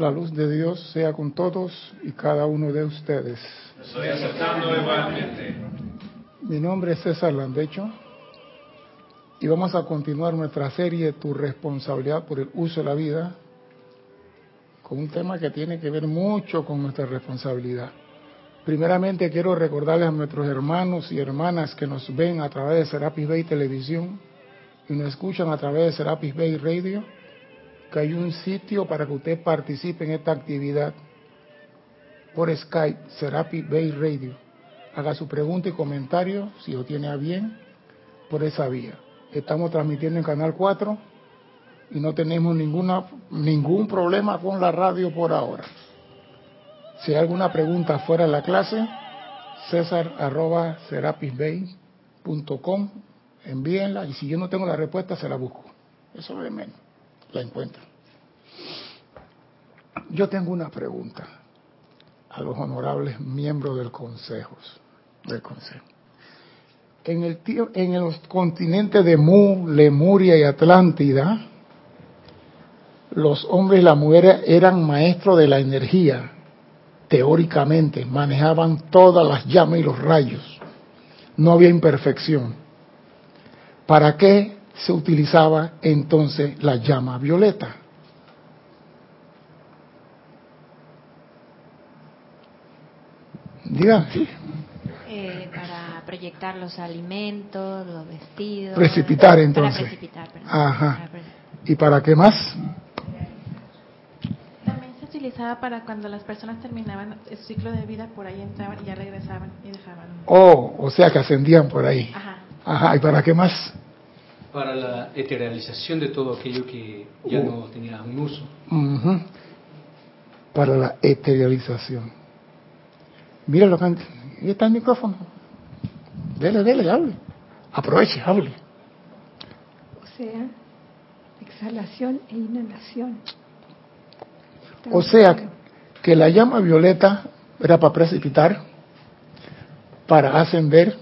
La luz de Dios sea con todos y cada uno de ustedes. Estoy aceptando igualmente. Mi nombre es César Landecho y vamos a continuar nuestra serie Tu responsabilidad por el uso de la vida con un tema que tiene que ver mucho con nuestra responsabilidad. Primeramente quiero recordarles a nuestros hermanos y hermanas que nos ven a través de Serapis Bay Televisión y nos escuchan a través de Serapis Bay Radio que hay un sitio para que usted participe en esta actividad por Skype, Serapi Bay Radio. Haga su pregunta y comentario, si lo tiene a bien, por esa vía. Estamos transmitiendo en Canal 4 y no tenemos ninguna, ningún problema con la radio por ahora. Si hay alguna pregunta fuera de la clase, césar arroba envíenla y si yo no tengo la respuesta se la busco. Eso es de menos la encuentro. Yo tengo una pregunta a los honorables miembros del Consejo. Del consejo. En, el, en los continentes de Mu, Lemuria y Atlántida, los hombres y las mujeres eran maestros de la energía, teóricamente, manejaban todas las llamas y los rayos. No había imperfección. ¿Para qué se utilizaba entonces la llama violeta. Diga, eh, para proyectar los alimentos, los vestidos. Precipitar entonces. Para precipitar, Ajá. ¿Y para qué más? También se utilizaba para cuando las personas terminaban el ciclo de vida, por ahí entraban y ya regresaban y dejaban. Oh, o sea que ascendían por ahí. Ajá. Ajá. ¿Y para qué más? para la eteralización de todo aquello que ya uh. no tenía un uso. Para la eterialización. Mira lo que ahí está el micrófono. Dele, dele, hable. Aproveche, hable. O sea, exhalación e inhalación. o sea, que la llama violeta era para precipitar, para ascender,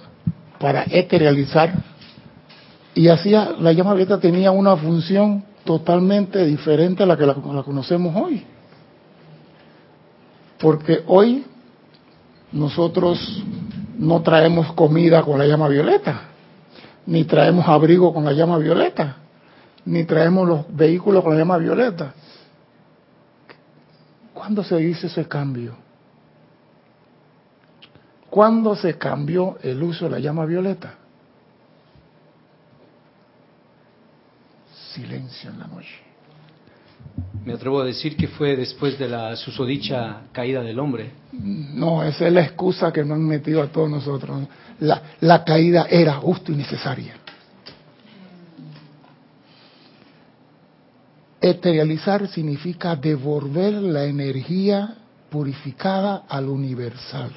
para eterializar, y hacía, la llama violeta tenía una función totalmente diferente a la que la, conocemos hoy. Porque hoy nosotros no traemos comida con la llama violeta, ni traemos abrigo con la llama violeta, ni traemos los vehículos con la llama violeta. ¿Cuándo se dice ese cambio? ¿Cuándo se cambió el uso de la llama violeta? silencio en la noche. Me atrevo a decir que fue después de la susodicha caída del hombre. No, esa es la excusa que nos han metido a todos nosotros. La, caída era justo y necesaria. Eterializar significa devolver la energía purificada al universal.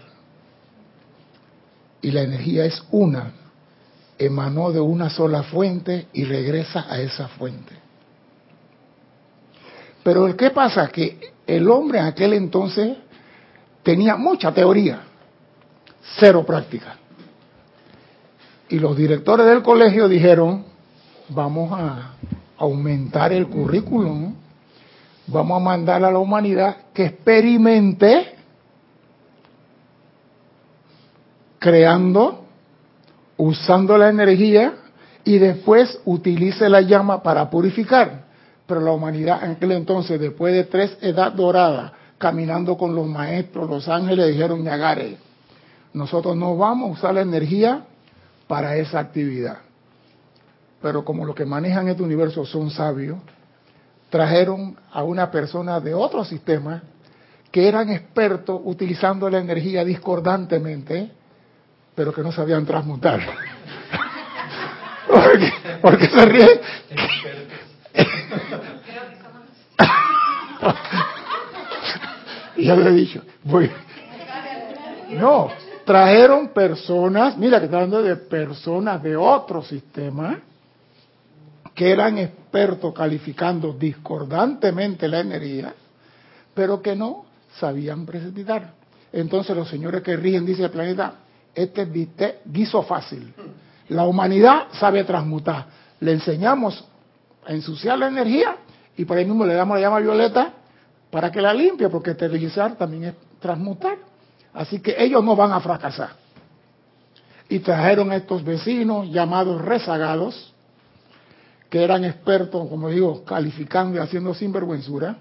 Y la energía es una, emanó de una sola fuente y regresa a esa fuente. Pero ¿qué pasa? Que el hombre en aquel entonces tenía mucha teoría, cero práctica. Y los directores del colegio dijeron, vamos a aumentar el currículum, vamos a mandar a la humanidad que experimente creando usando la energía y después utilice la llama para purificar. Pero la humanidad en aquel entonces, después de tres edad dorada, caminando con los maestros, los ángeles, dijeron, Ñagare, nosotros no vamos a usar la energía para esa actividad. Pero como los que manejan este universo son sabios, trajeron a una persona de otro sistema que eran expertos utilizando la energía discordantemente pero que no sabían transmutar. ¿Por qué, se ríe? ya lo he dicho. Voy. No, trajeron personas, mira que está hablando de personas de otro sistema que eran expertos calificando discordantemente la energía, pero que no sabían precipitar. Entonces los señores que rigen, dice el planeta, este es guiso fácil. La humanidad sabe transmutar. Le enseñamos a ensuciar la energía y por ahí mismo le damos la llama violeta para que la limpie, porque esterilizar también es transmutar. Así que ellos no van a fracasar. Y trajeron a estos vecinos llamados rezagados, que eran expertos, como digo, calificando y haciendo sinvergüenzura.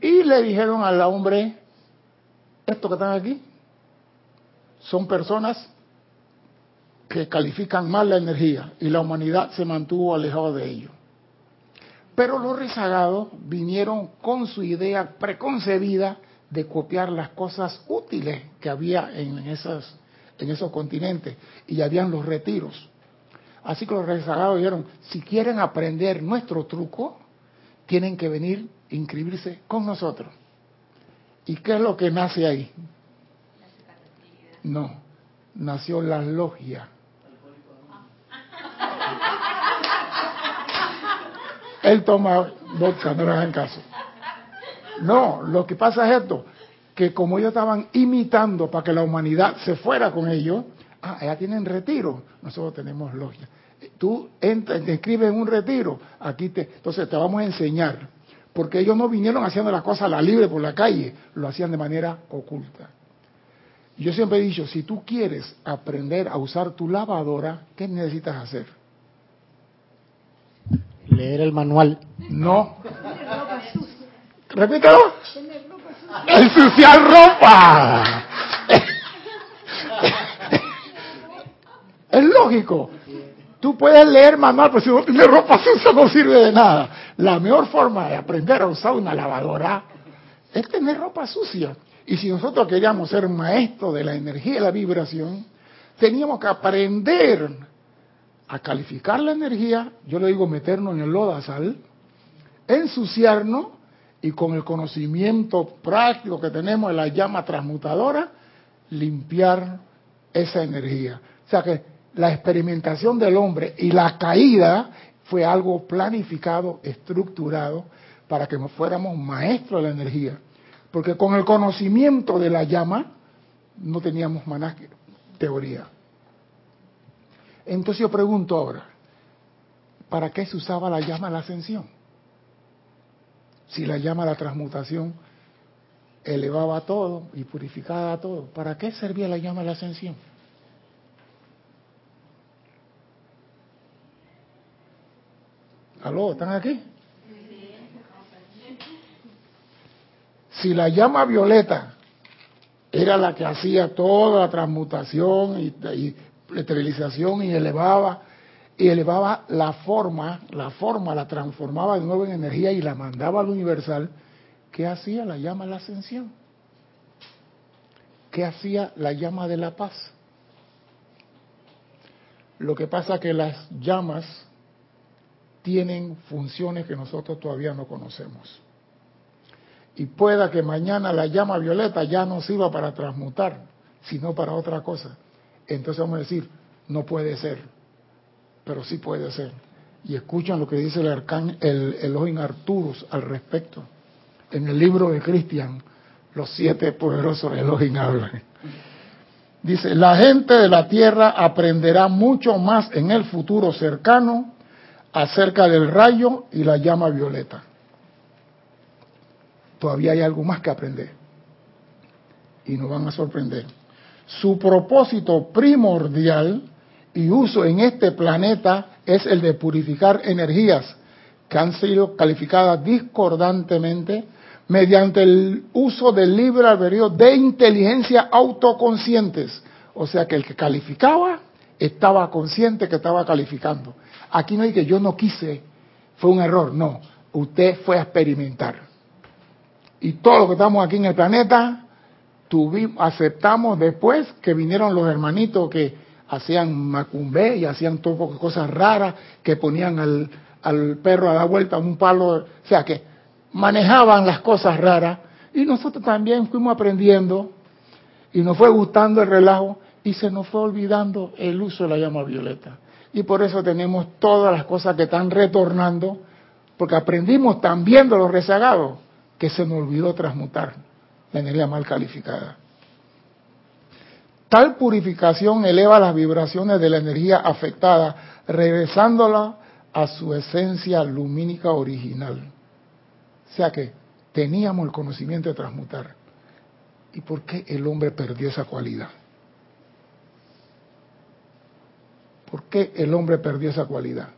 Y le dijeron al hombre, estos que están aquí, son personas que califican mal la energía y la humanidad se mantuvo alejada de ellos. Pero los rezagados vinieron con su idea preconcebida de copiar las cosas útiles que había en, esas, en esos continentes y habían los retiros. Así que los rezagados dijeron, si quieren aprender nuestro truco, tienen que venir a inscribirse con nosotros. ¿Y qué es lo que nace ahí? No, nació la logia. Él toma vodka, no le hagan caso. No, lo que pasa es esto, que como ellos estaban imitando para que la humanidad se fuera con ellos, ah, ya tienen retiro, nosotros tenemos logia. Tú entras, te inscribes en un retiro, aquí te, entonces te vamos a enseñar, porque ellos no vinieron haciendo las cosas a la libre por la calle, lo hacían de manera oculta. Yo siempre he dicho, si tú quieres aprender a usar tu lavadora, ¿qué necesitas hacer? Leer el manual. No. Repítelo. Ensuciar ropa. Es lógico. Tú puedes leer manual, pero si no tienes ropa sucia no sirve de nada. La mejor forma de aprender a usar una lavadora es tener ropa sucia. Y si nosotros queríamos ser maestros de la energía y la vibración, teníamos que aprender a calificar la energía, yo le digo meternos en el lodazal, ensuciarnos y con el conocimiento práctico que tenemos de la llama transmutadora, limpiar esa energía. O sea que la experimentación del hombre y la caída fue algo planificado, estructurado, para que fuéramos maestros de la energía. Porque con el conocimiento de la llama no teníamos más teoría. Entonces yo pregunto ahora, ¿para qué se usaba la llama de la ascensión? Si la llama de la transmutación elevaba todo y purificaba todo, ¿para qué servía la llama de la ascensión? ¿Aló? ¿Están aquí? Si la llama violeta era la que hacía toda la transmutación y, y y elevaba y elevaba la forma, la forma la transformaba de nuevo en energía y la mandaba al universal, ¿qué hacía la llama de la ascensión? ¿Qué hacía la llama de la paz? Lo que pasa que las llamas tienen funciones que nosotros todavía no conocemos. Y pueda que mañana la llama violeta ya no sirva para transmutar, sino para otra cosa. Entonces vamos a decir, no puede ser, pero sí puede ser. Y escuchan lo que dice el arcán, el Elohim Arturus al respecto. En el libro de Cristian, los siete poderosos Elohim hablan. Dice, la gente de la tierra aprenderá mucho más en el futuro cercano acerca del rayo y la llama violeta. Todavía hay algo más que aprender. Y nos van a sorprender. Su propósito primordial y uso en este planeta es el de purificar energías que han sido calificadas discordantemente mediante el uso del libre albedrío de inteligencia autoconscientes. O sea que el que calificaba estaba consciente que estaba calificando. Aquí no hay que yo no quise, fue un error, no, usted fue a experimentar. Y todo lo que estamos aquí en el planeta, aceptamos después que vinieron los hermanitos que hacían macumbe y hacían todo cosas raras, que ponían al, al perro a dar vuelta un palo, o sea que manejaban las cosas raras y nosotros también fuimos aprendiendo y nos fue gustando el relajo y se nos fue olvidando el uso de la llama violeta. Y por eso tenemos todas las cosas que están retornando, porque aprendimos también de los rezagados que se nos olvidó transmutar la energía mal calificada. Tal purificación eleva las vibraciones de la energía afectada, regresándola a su esencia lumínica original. O sea que teníamos el conocimiento de transmutar. ¿Y por qué el hombre perdió esa cualidad? ¿Por qué el hombre perdió esa cualidad?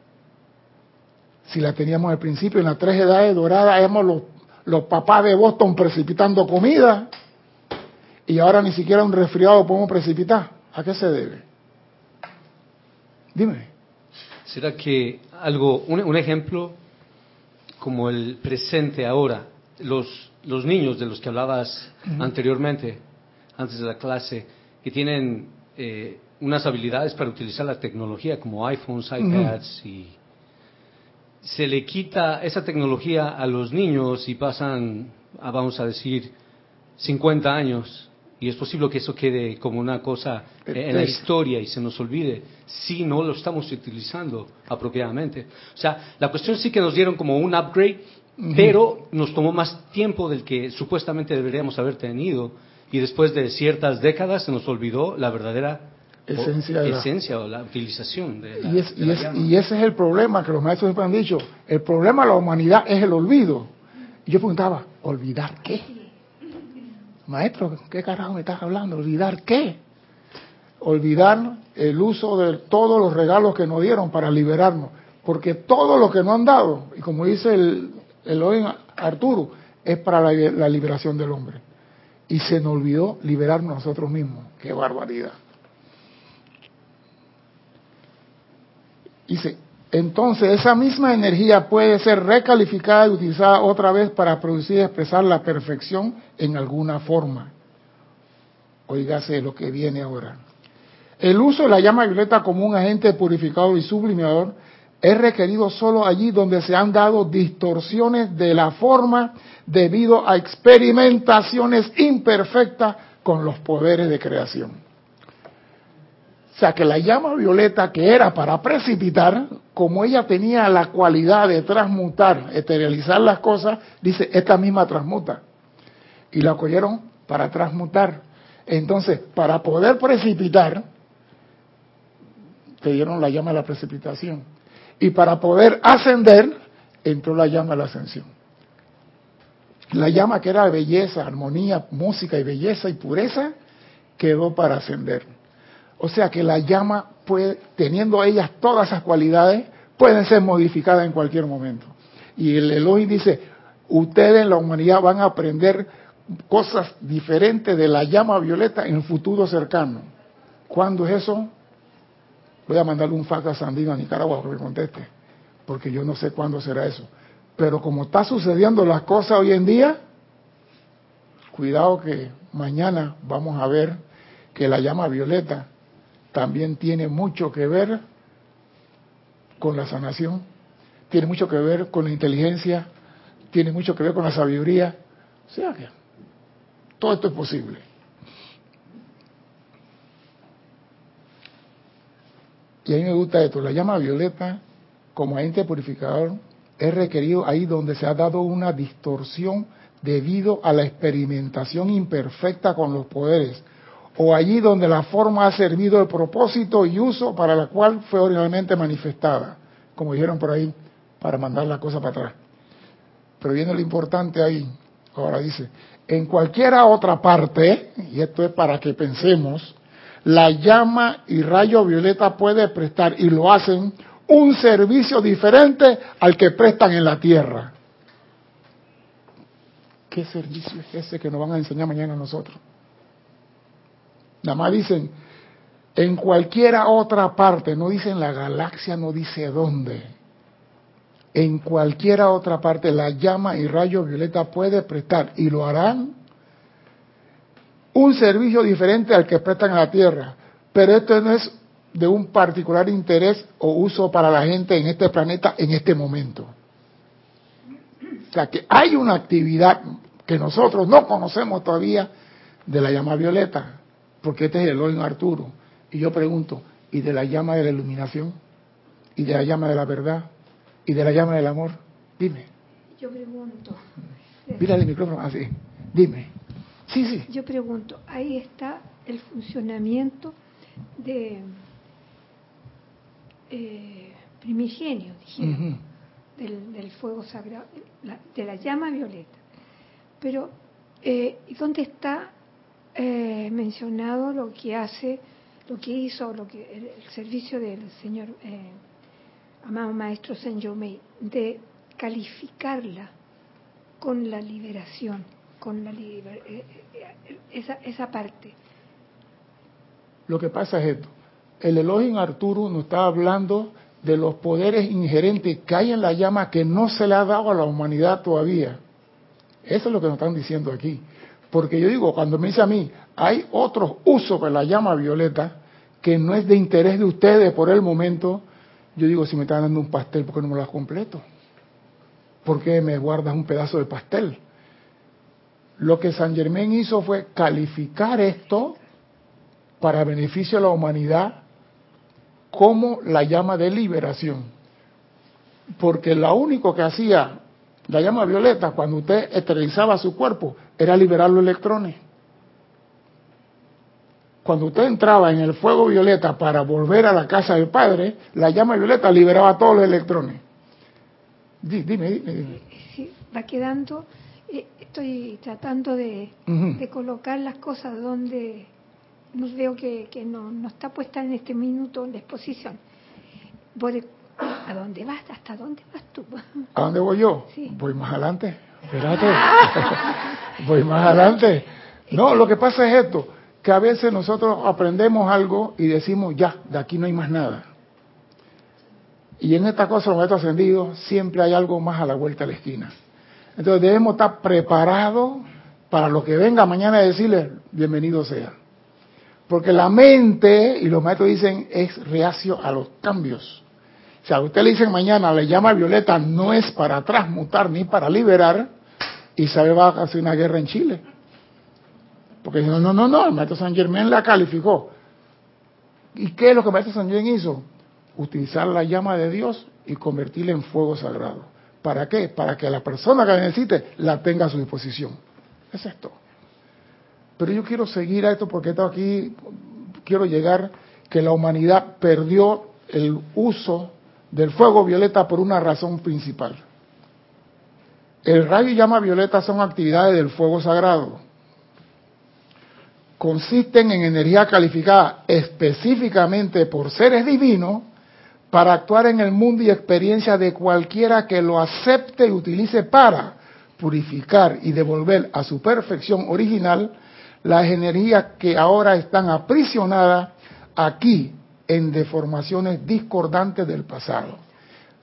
Si la teníamos al principio, en las tres edades doradas, éramos los, los papás de Boston precipitando comida y ahora ni siquiera un resfriado podemos precipitar. ¿A qué se debe? Dime. ¿Será que algo, un, un ejemplo como el presente ahora, los, los niños de los que hablabas anteriormente, antes de la clase, que tienen eh, unas habilidades para utilizar la tecnología como iPhones, iPads y se le quita esa tecnología a los niños y pasan, a, vamos a decir, 50 años y es posible que eso quede como una cosa eh, en la historia y se nos olvide si no lo estamos utilizando apropiadamente. O sea, la cuestión sí que nos dieron como un upgrade, pero nos tomó más tiempo del que supuestamente deberíamos haber tenido y después de ciertas décadas se nos olvidó la verdadera Esencia de la- esencia o la utilización de la, Y, es- de y la es- llama. y ese es el problema que los maestros siempre han dicho. El problema de la humanidad es el olvido. Y yo preguntaba, ¿olvidar qué? Maestro, ¿qué carajo me estás hablando? ¿Olvidar qué? Olvidar el uso de todos los regalos que nos dieron para liberarnos. Porque todo lo que nos han dado, y como dice el, el hoy Arturo, es para la, la liberación del hombre. Y se nos olvidó liberarnos nosotros mismos. ¡Qué barbaridad! Dice, entonces esa misma energía puede ser recalificada y utilizada otra vez para producir y expresar la perfección en alguna forma. Oígase lo que viene ahora. El uso de la llama violeta como un agente purificador y sublimador es requerido solo allí donde se han dado distorsiones de la forma debido a experimentaciones imperfectas con los poderes de creación. O sea que la llama violeta que era para precipitar, como ella tenía la cualidad de transmutar, esterilizar las cosas, dice, esta misma transmuta. Y la cogieron para transmutar. Entonces, para poder precipitar, te dieron la llama de la precipitación. Y para poder ascender, entró la llama de la ascensión. La llama que era belleza, armonía, música y belleza y pureza, quedó para ascender. O sea que la llama, puede, teniendo ellas todas esas cualidades, pueden ser modificadas en cualquier momento. Y el Elohim dice, ustedes en la humanidad van a aprender cosas diferentes de la llama violeta en el futuro cercano. ¿Cuándo es eso? Voy a mandarle un fax a Sandino a Nicaragua para que me conteste, porque yo no sé cuándo será eso. Pero como está sucediendo las cosas hoy en día, cuidado que mañana vamos a ver que la llama violeta también tiene mucho que ver con la sanación, tiene mucho que ver con la inteligencia, tiene mucho que ver con la sabiduría. O sea que todo esto es posible. Y a mí me gusta esto, la llama violeta como agente purificador es requerido ahí donde se ha dado una distorsión debido a la experimentación imperfecta con los poderes, o allí donde la forma ha servido el propósito y uso para la cual fue originalmente manifestada, como dijeron por ahí, para mandar la cosa para atrás. Pero viene lo importante ahí, ahora dice, en cualquiera otra parte, y esto es para que pensemos, la llama y rayo violeta puede prestar, y lo hacen, un servicio diferente al que prestan en la tierra. ¿Qué servicio es ese que nos van a enseñar mañana a nosotros? Nada más dicen, en cualquiera otra parte, no dicen la galaxia, no dice dónde. En cualquiera otra parte la llama y rayo violeta puede prestar y lo harán un servicio diferente al que prestan a la Tierra. Pero esto no es de un particular interés o uso para la gente en este planeta en este momento. O sea que hay una actividad que nosotros no conocemos todavía de la llama violeta, porque este es el Elohim Arturo. Y yo pregunto, ¿y de la llama de la iluminación? ¿Y de la llama de la verdad? ¿Y de la llama del amor? Dime. Yo pregunto, Mírale el micrófono así. Dime. Sí, sí. yo pregunto, ahí está el funcionamiento de eh, primigenio, dijeron, Ujú. del, del fuego sagrado, la- de la llama violeta. Pero, eh, ¿y dónde está eh, mencionado lo que hace, lo que hizo, lo que el, servicio del señor eh, amado maestro Saint Germain de calificarla con la liberación, con la eh, eh, esa, esa parte? Lo que pasa es esto. El Elohim Arturo nos está hablando de los poderes inherentes que hay en la llama que no se le ha dado a la humanidad todavía. Eso es lo que nos están diciendo aquí. Porque yo digo, cuando me dice a mí, hay otros usos de la llama violeta que no es de interés de ustedes por el momento, yo digo, si me están dando un pastel, ¿por qué no me lo das completo? ¿Por qué me guardas un pedazo de pastel? Lo que San Germán hizo fue calificar esto para beneficio de la humanidad como la llama de liberación. Porque lo único que hacía la llama violeta cuando usted esterilizaba su cuerpo era liberar los electrones. Cuando usted entraba en el fuego violeta para volver a la casa del Padre, la llama violeta liberaba todos los electrones. Di- Dime, dime, dime. Sí, va quedando, eh, estoy tratando de, colocar las cosas donde no veo que, que no, no está puesta en este minuto la exposición. Por ¿A dónde vas? ¿Hasta dónde vas tú? ¿A dónde voy yo? Sí. Voy más adelante. Espérate. voy más adelante. No, lo que pasa es esto, que a veces nosotros aprendemos algo y decimos, ya, de aquí no hay más nada. Y en esta cosa, los maestros ascendidos, siempre hay algo más a la vuelta de la esquina. Entonces debemos estar preparados para lo que venga mañana y decirle, bienvenido sea. Porque la mente, y los maestros dicen, es reacio a los cambios. Sea, a usted le dicen mañana, le llama violeta, no es para transmutar ni para liberar, y sabe va a hacer una guerra en Chile. Porque no, no, no, no, el maestro San Germán la calificó. ¿Y qué es lo que el maestro San Germán hizo? Utilizar la llama de Dios y convertirla en fuego sagrado. ¿Para qué? Para que la persona que la necesite la tenga a su disposición. Es esto. Pero yo quiero seguir a esto porque esto aquí, quiero llegar que la humanidad perdió el uso del fuego violeta por una razón principal. El rayo y llama violeta son actividades del fuego sagrado. Consisten en energía calificada específicamente por seres divinos para actuar en el mundo y experiencia de cualquiera que lo acepte y utilice para purificar y devolver a su perfección original las energías que ahora están aprisionadas aquí en deformaciones discordantes del pasado.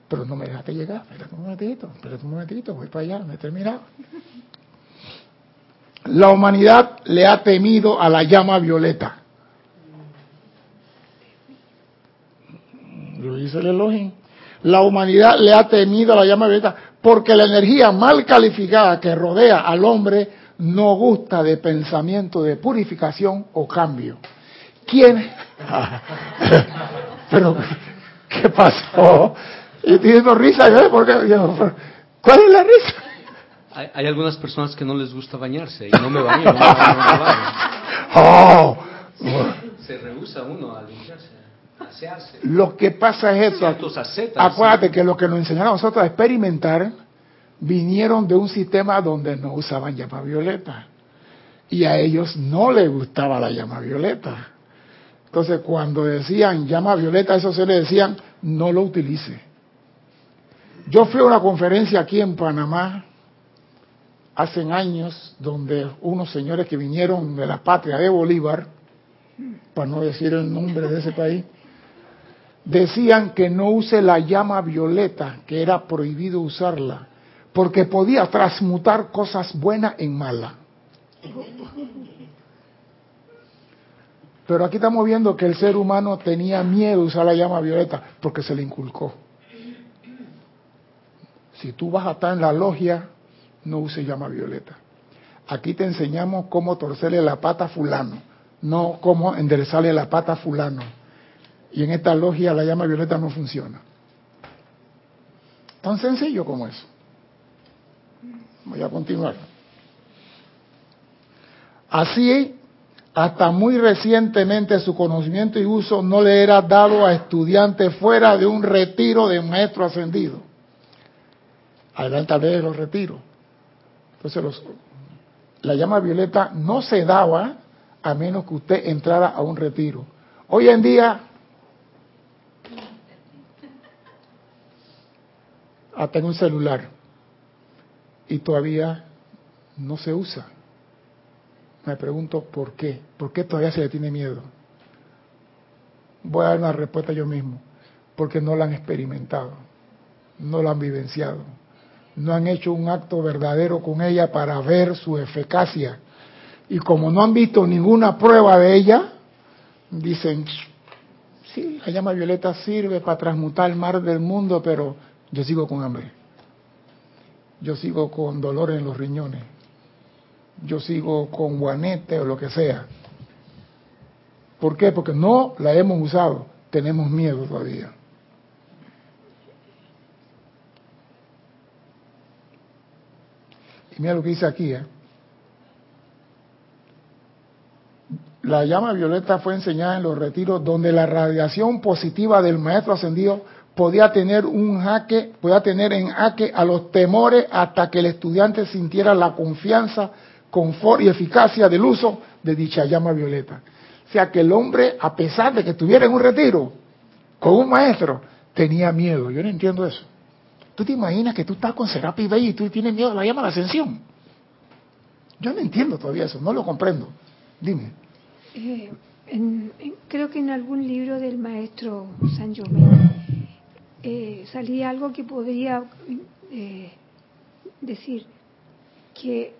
Pero no me dejaste llegar, espérate un momentito, espérate un momentito, voy para allá, no he terminado. La humanidad le ha temido a la llama violeta. Lo dice el Elohim. La humanidad le ha temido a la llama violeta porque la energía mal calificada que rodea al hombre no gusta de pensamiento de purificación o cambio. ¿Quién? Pero, ¿qué pasó? Y teniendo risa, ¿eh? Porque, ¿cuál es la risa? Hay, hay algunas personas que no les gusta bañarse y no me baño. no no. Oh, Se rehúsa uno a limpiarse, asearse. lo que pasa es ascetas, Acuérdate que lo que nos enseñaron a nosotros a experimentar vinieron de un sistema donde no usaban llama violeta. Y a ellos no les gustaba la llama violeta. Entonces, cuando decían llama violeta, eso se le decían, no lo utilice. Yo fui a una conferencia aquí en Panamá hace años, donde unos señores que vinieron de la patria de Bolívar, para no decir el nombre de ese país, decían que no use la llama violeta, que era prohibido usarla, porque podía transmutar cosas buenas en malas. Pero aquí estamos viendo que el ser humano tenía miedo de usar la llama violeta porque se le inculcó. Si tú vas a estar en la logia, no use llama violeta. Aquí te enseñamos cómo torcerle la pata a fulano, no cómo enderezarle la pata a fulano. Y en esta logia la llama violeta no funciona. Tan sencillo como eso. Voy a continuar. Así, hasta muy recientemente su conocimiento y uso no le era dado a estudiantes fuera de un retiro de maestro ascendido. adelante de los retiros. Entonces los, la llama violeta no se daba a menos que usted entrara a un retiro. Hoy en día, hasta en un celular, y todavía no se usa. Me pregunto por qué, por qué todavía se le tiene miedo. Voy a dar una respuesta yo mismo, porque no la han experimentado, no la han vivenciado, no han hecho un acto verdadero con ella para ver su eficacia. Y como no han visto ninguna prueba de ella, dicen, sí, la llama violeta sirve para transmutar el mar del mundo, pero yo sigo con hambre. Yo sigo con dolor en los riñones. Yo sigo con guanete o lo que sea. ¿Por qué? Porque no la hemos usado. Tenemos miedo todavía. Y mira lo que dice aquí. ¿eh? La llama violeta fue enseñada en los retiros donde la radiación positiva del maestro ascendido podía tener un jaque, podía tener en jaque a los temores hasta que el estudiante sintiera la confianza, confort y eficacia del uso de dicha llama violeta. O sea que el hombre, a pesar de que estuviera en un retiro con un maestro, tenía miedo. Yo no entiendo eso. ¿Tú te imaginas que tú estás con Serapi y tú tienes miedo a la llama de ascensión? Yo no entiendo todavía eso, no lo comprendo. Dime. Eh, creo que en algún libro del maestro San Germain eh, salía algo que podría eh, decir que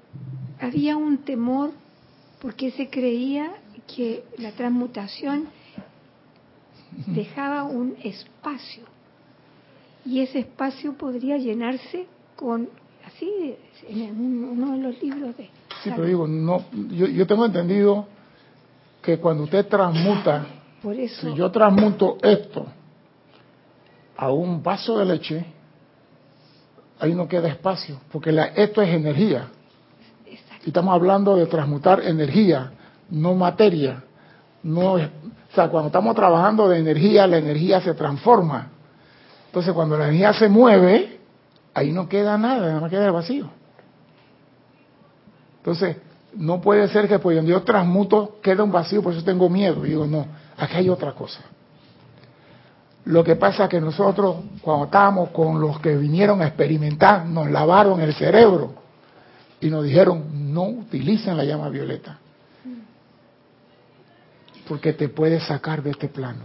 había un temor porque se creía que la transmutación dejaba un espacio. Y ese espacio podría llenarse con así en uno de los libros de sí pero digo no yo, yo tengo entendido que cuando usted transmuta por eso. si yo transmuto esto a un vaso de leche ahí no queda espacio porque la, esto es energía y estamos hablando de transmutar energía no materia. No, o sea, cuando estamos trabajando de energía, la energía se transforma. Entonces, cuando la energía se mueve, ahí no queda nada, nada más queda el vacío. Entonces, no puede ser que pues donde yo transmuto queda un vacío, por eso tengo miedo. Y digo, no, aquí hay otra cosa. Lo que pasa es que nosotros, cuando estábamos con los que vinieron a experimentar, nos lavaron el cerebro y nos dijeron, no utilicen la llama violeta porque te puede sacar de este plano.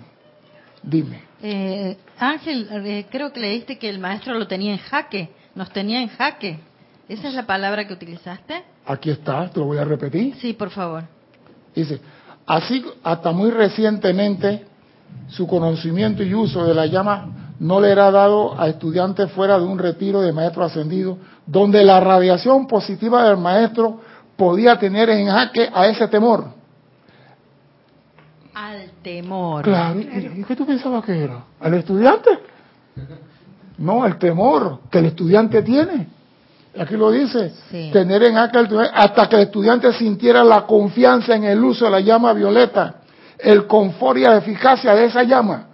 Dime. Eh, Ángel, eh, creo que leíste que el maestro lo tenía en jaque, nos tenía en jaque. ¿Esa es la palabra que utilizaste? Aquí está, te lo voy a repetir. Sí, por favor. Dice, así hasta muy recientemente su conocimiento y uso de la llama no le era dado a estudiantes fuera de un retiro de maestro ascendido, donde la radiación positiva del maestro podía tener en jaque a ese temor. Al temor. Claro, ¿y qué tú pensabas que era? ¿Al estudiante? No, el temor que el estudiante tiene. Aquí lo dice, tener en aquel hasta que el estudiante sintiera la confianza en el uso de la llama violeta, el confort y la eficacia de esa llama.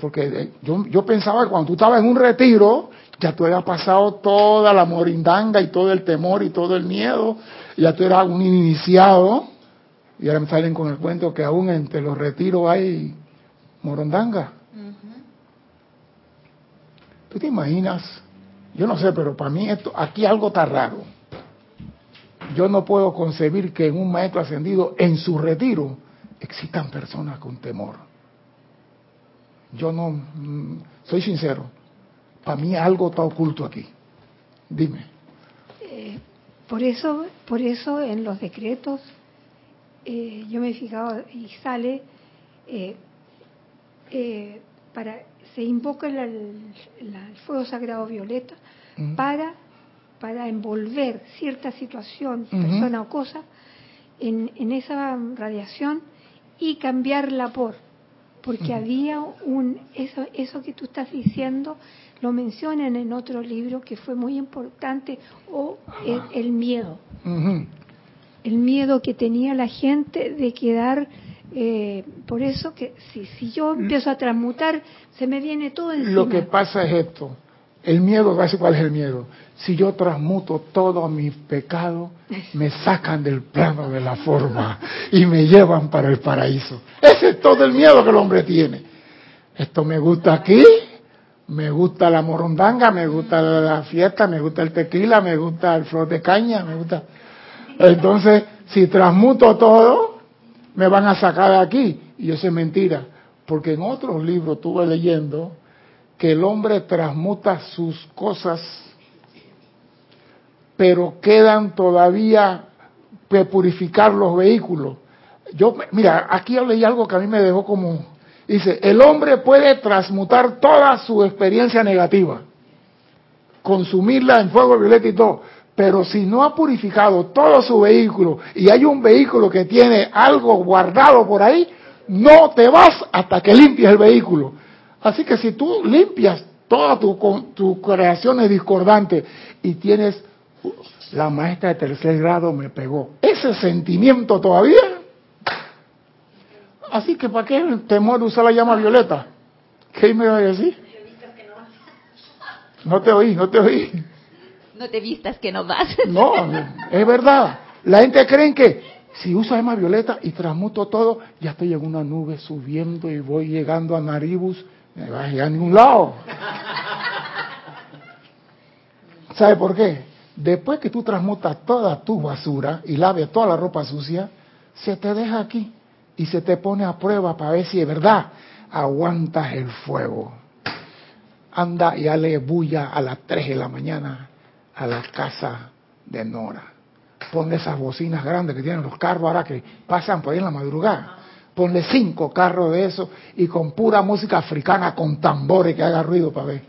Porque eh, yo, yo pensaba que cuando tú estabas en un retiro, ya tú habías pasado toda la morindanga y todo el temor y todo el miedo, ya tú eras un iniciado, y ahora me salen con el cuento que aún entre los retiros hay morondanga. ¿Tú te imaginas? Yo no sé, pero para mí esto, aquí algo está raro. Yo no puedo concebir que en un maestro ascendido, en su retiro, existan personas con temor. Yo no, mm, soy sincero, para mí algo está oculto aquí. Dime. Eh, por eso, por eso en los decretos eh, yo me he fijado y sale, eh, para se invoca el, fuego sagrado violeta para, para envolver cierta situación, persona o cosa en, en, esa radiación y cambiarla por, porque había un, eso, eso que tú estás diciendo, lo mencionan en otro libro que fue muy importante, o el, miedo el miedo que tenía la gente de quedar, eh, por eso que si, si yo empiezo a transmutar, se me viene todo encima. Lo que pasa es esto, El miedo, ¿sabes cuál es el miedo? Si yo transmuto todos mis pecados, me sacan del plano de la forma y me llevan para el paraíso. Ese es todo el miedo que el hombre tiene. Esto me gusta aquí, me gusta la morondanga, me gusta la fiesta, me gusta el tequila, me gusta el flor de caña, me gusta. Entonces, si transmuto todo, me van a sacar de aquí. Y eso es mentira, porque en otros libros estuve leyendo que el hombre transmuta sus cosas, pero quedan todavía que purificar los vehículos. Yo, mira, aquí yo leí algo que a mí me dejó como, dice, el hombre puede transmutar toda su experiencia negativa, consumirla en fuego violeta y todo, pero si no ha purificado todo su vehículo y hay un vehículo que tiene algo guardado por ahí, no te vas hasta que limpies el vehículo. Así que si tú limpias todas tus tu creaciones discordantes y tienes, uh, la maestra de tercer grado me pegó, ese sentimiento todavía. Así que ¿para qué el temor de usar la llama violeta? ¿Qué me va a decir? No te oí, no te oí. No te vistas que no vas. No, es verdad. La gente cree que si uso llama violeta y transmuto todo, ya estoy en una nube subiendo y voy llegando a Naribus me va a llegar a ningún lado. ¿Sabe por qué? Después que tú transmutas toda tu basura y laves toda la ropa sucia, se te deja aquí y se te pone a prueba para ver si es verdad aguantas el fuego. Anda y dale bulla a las 3 de la mañana a la casa de Nora. Ponle esas bocinas grandes que tienen los carros ahora que pasan por ahí en la madrugada ponle cinco carros de eso y con pura música africana, con tambores que haga ruido para ver.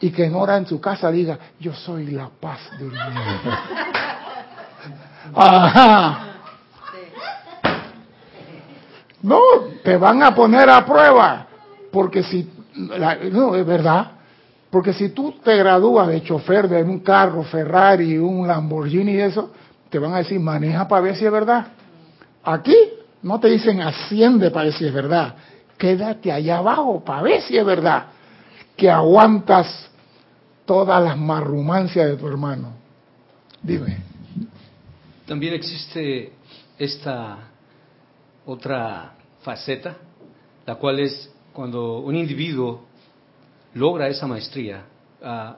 Y que Nora en su casa diga, yo soy la paz del mundo. Ajá. No, te van a poner a prueba, porque si, no, es verdad, porque si tú te gradúas de chofer de un carro, Ferrari, un Lamborghini y eso, te van a decir, maneja para ver si es verdad. Aquí no te dicen asciende para ver si es verdad. Quédate allá abajo para ver si es verdad que aguantas todas las marrumancias de tu hermano. Dime. También existe esta otra faceta, la cual es cuando un individuo logra esa maestría, uh,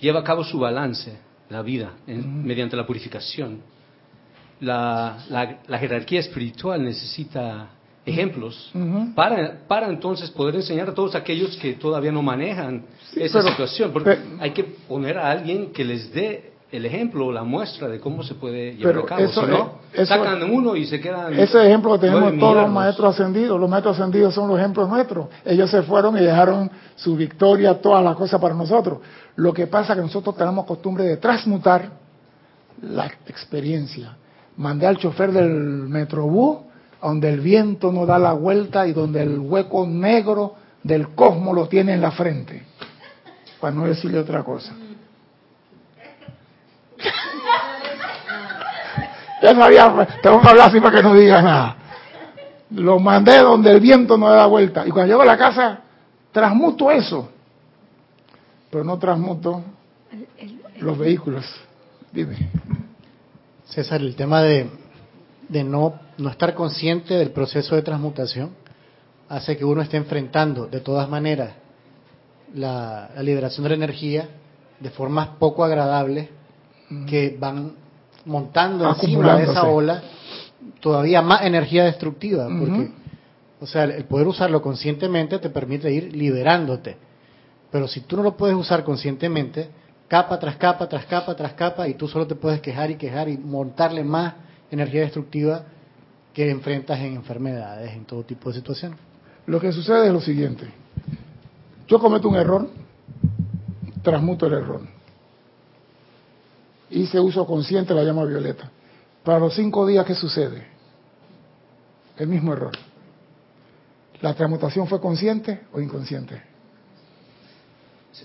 lleva a cabo su balance, la vida, en, mediante la purificación la, la, jerarquía espiritual necesita ejemplos para, para entonces poder enseñar a todos aquellos que todavía no manejan esa situación. Porque hay que poner a alguien que les dé el ejemplo, la muestra de cómo se puede llevar a cabo. si no, sacan uno y se quedan. Ese ejemplo tenemos todos los maestros ascendidos. Los maestros ascendidos son los ejemplos nuestros. Ellos se fueron y dejaron su victoria, todas las cosas para nosotros. Lo que pasa es que nosotros tenemos costumbre de transmutar la experiencia mandé al chofer del Metrobús, donde el viento no da la vuelta y donde el hueco negro del cosmos lo tiene en la frente, para no decirle otra cosa. Ya sabía, tengo que hablar así para que no diga nada. Lo mandé donde el viento no da la vuelta. Y cuando llego a la casa, transmuto eso. Pero no transmuto los vehículos. Dime. César, el tema de, no, no estar consciente del proceso de transmutación hace que uno esté enfrentando de todas maneras la, liberación de la energía de formas poco agradables que van montando encima de esa ola todavía más energía destructiva, porque, o sea, el poder usarlo conscientemente te permite ir liberándote, pero si tú no lo puedes usar conscientemente, capa tras capa, tras capa, tras capa, y tú solo te puedes quejar y quejar y montarle más energía destructiva que enfrentas en enfermedades, en todo tipo de situaciones. Lo que sucede es lo siguiente. Yo cometo un error, transmuto el error. Hice uso consciente de la llama violeta. Para los cinco días, ¿qué sucede? El mismo error. ¿La transmutación fue consciente o inconsciente?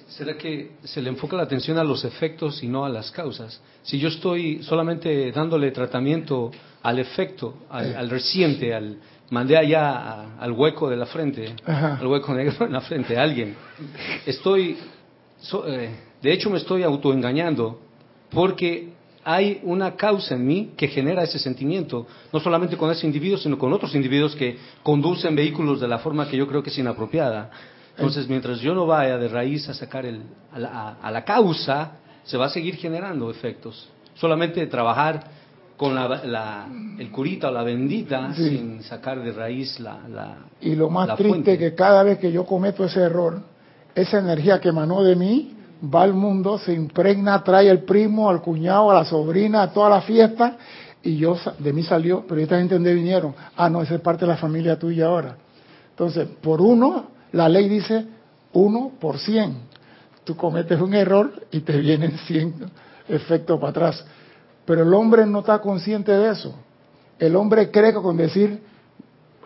¿Será que se le enfoca la atención a los efectos y no a las causas? Si yo estoy solamente dándole tratamiento al efecto, al, reciente, al mandé allá al hueco de la frente, al hueco negro en la frente a alguien, estoy So- eh, de hecho, me estoy autoengañando porque hay una causa en mí que genera ese sentimiento, no solamente con ese individuo, sino con otros individuos que conducen vehículos de la forma que yo creo que es inapropiada. Entonces, mientras yo no vaya de raíz a sacar el, a, la, a- a la causa, se va a seguir generando efectos. Solamente trabajar con la, la- el curita o la bendita Sí. sin sacar de raíz la, la, Y lo más la triste fuente. es que cada vez que yo cometo ese error, esa energía que emanó de mí va al mundo, se impregna, trae al primo, al cuñado, a la sobrina, a toda la fiesta, y yo de mí salió, pero esta gente donde vinieron, ah, no, esa es parte de la familia tuya ahora. Entonces, por uno, la ley dice uno por cien. Tú cometes un error y te vienen cien efectos para atrás. Pero el hombre no está consciente de eso. El hombre cree que con decir,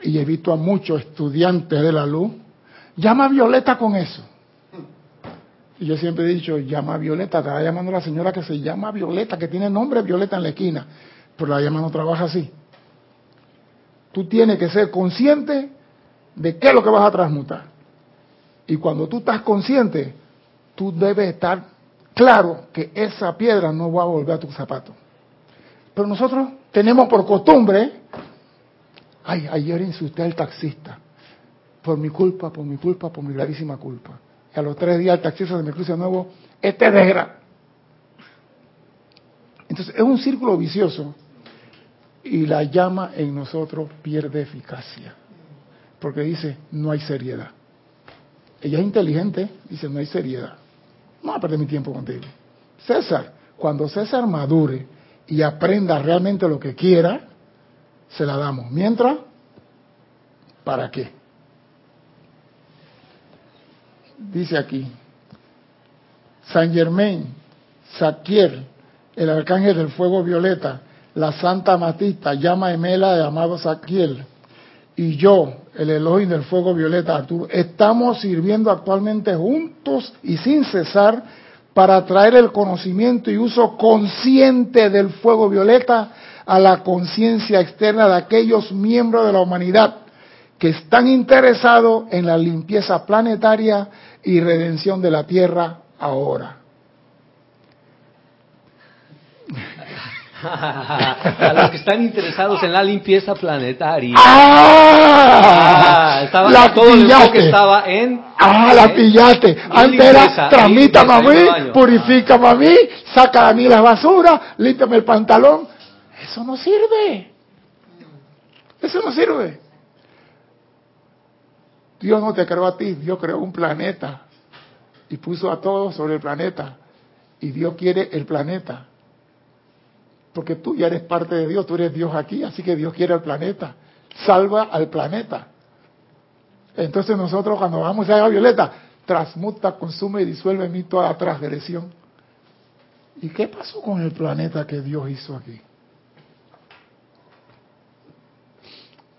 y he visto a muchos estudiantes de la luz, llama a Violeta con eso. Y yo siempre he dicho, llama a Violeta, estaba llamando a la señora que se llama Violeta, que tiene nombre Violeta en la esquina, pero la llama no trabaja así. Tú tienes que ser consciente de qué es lo que vas a transmutar. Y cuando tú estás consciente, tú debes estar claro que esa piedra no va a volver a tu zapato. Pero nosotros tenemos por costumbre, ay, ayer insulté al taxista, por mi culpa, por mi culpa, por mi gravísima culpa. Y a los tres días el taxista se me cruza de nuevo, este es desgra. Entonces es un círculo vicioso y la llama en nosotros pierde eficacia. Porque dice, no hay seriedad. Ella es inteligente, dice, no hay seriedad. No voy a perder mi tiempo contigo. César, cuando César madure y aprenda realmente lo que quiera, se la damos. Mientras, ¿para qué? Dice aquí, San Germain, Saquiel, el arcángel del fuego violeta, la Santa Matista, llama gemela de amado Saquiel, y yo, el Elohim del fuego violeta, Arturo, estamos sirviendo actualmente juntos y sin cesar para traer el conocimiento y uso consciente del fuego violeta a la conciencia externa de aquellos miembros de la humanidad que están interesados en la limpieza planetaria y redención de la Tierra ahora. a los que están interesados en la limpieza planetaria. ¡Ah! Ah, estaba, la todo el pillaste. estaba en... Ah, la pillaste. Antes era, en tramítame a limpieza, en mí, baño. purifícame a mí, saca a mí las basuras, límpiame el pantalón. Eso no sirve. Eso no sirve. Dios no te creó a ti, Dios creó un planeta y puso a todos sobre el planeta. Y Dios quiere el planeta. Porque tú ya eres parte de Dios, tú eres Dios aquí, así que Dios quiere el planeta. Salva al planeta. Entonces nosotros cuando vamos a la violeta, transmuta, consume y disuelve en mí toda transgresión. ¿Y qué pasó con el planeta que Dios hizo aquí?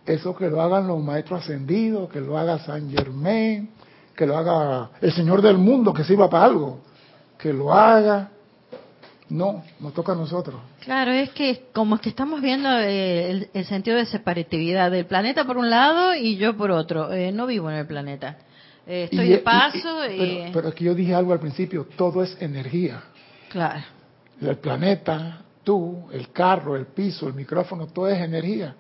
Eso que lo hagan los maestros ascendidos, que lo haga San Germain, que lo haga el Señor del mundo, que sirva para algo, que lo haga. No, nos toca a nosotros. Claro, es que como que estamos viendo eh, el, el sentido de separatividad del planeta por un lado y yo por otro. Eh, no vivo en el planeta. Eh, estoy Y- de paso y- y... pero, pero es que yo dije algo al principio, todo es energía. Claro. El planeta, tú, el carro, el piso, el micrófono, todo es energía.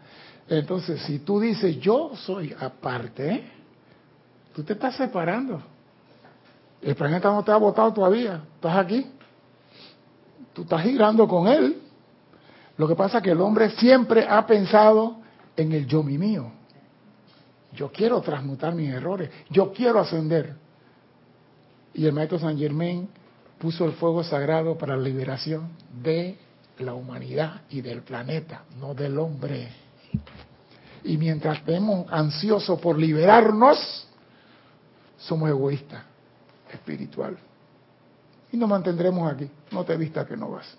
Entonces, si tú dices, yo soy aparte, tú te estás separando. El planeta no te ha votado todavía, estás aquí. Tú estás girando con él. Lo que pasa es que el hombre siempre ha pensado en el yo mi mío. Yo quiero transmutar mis errores, yo quiero ascender. Y el maestro San Germain puso el fuego sagrado para la liberación de la humanidad y del planeta, no del hombre. Y mientras estemos ansiosos por liberarnos, somos egoístas, espiritual. Y nos mantendremos aquí. No te vistas que no vas.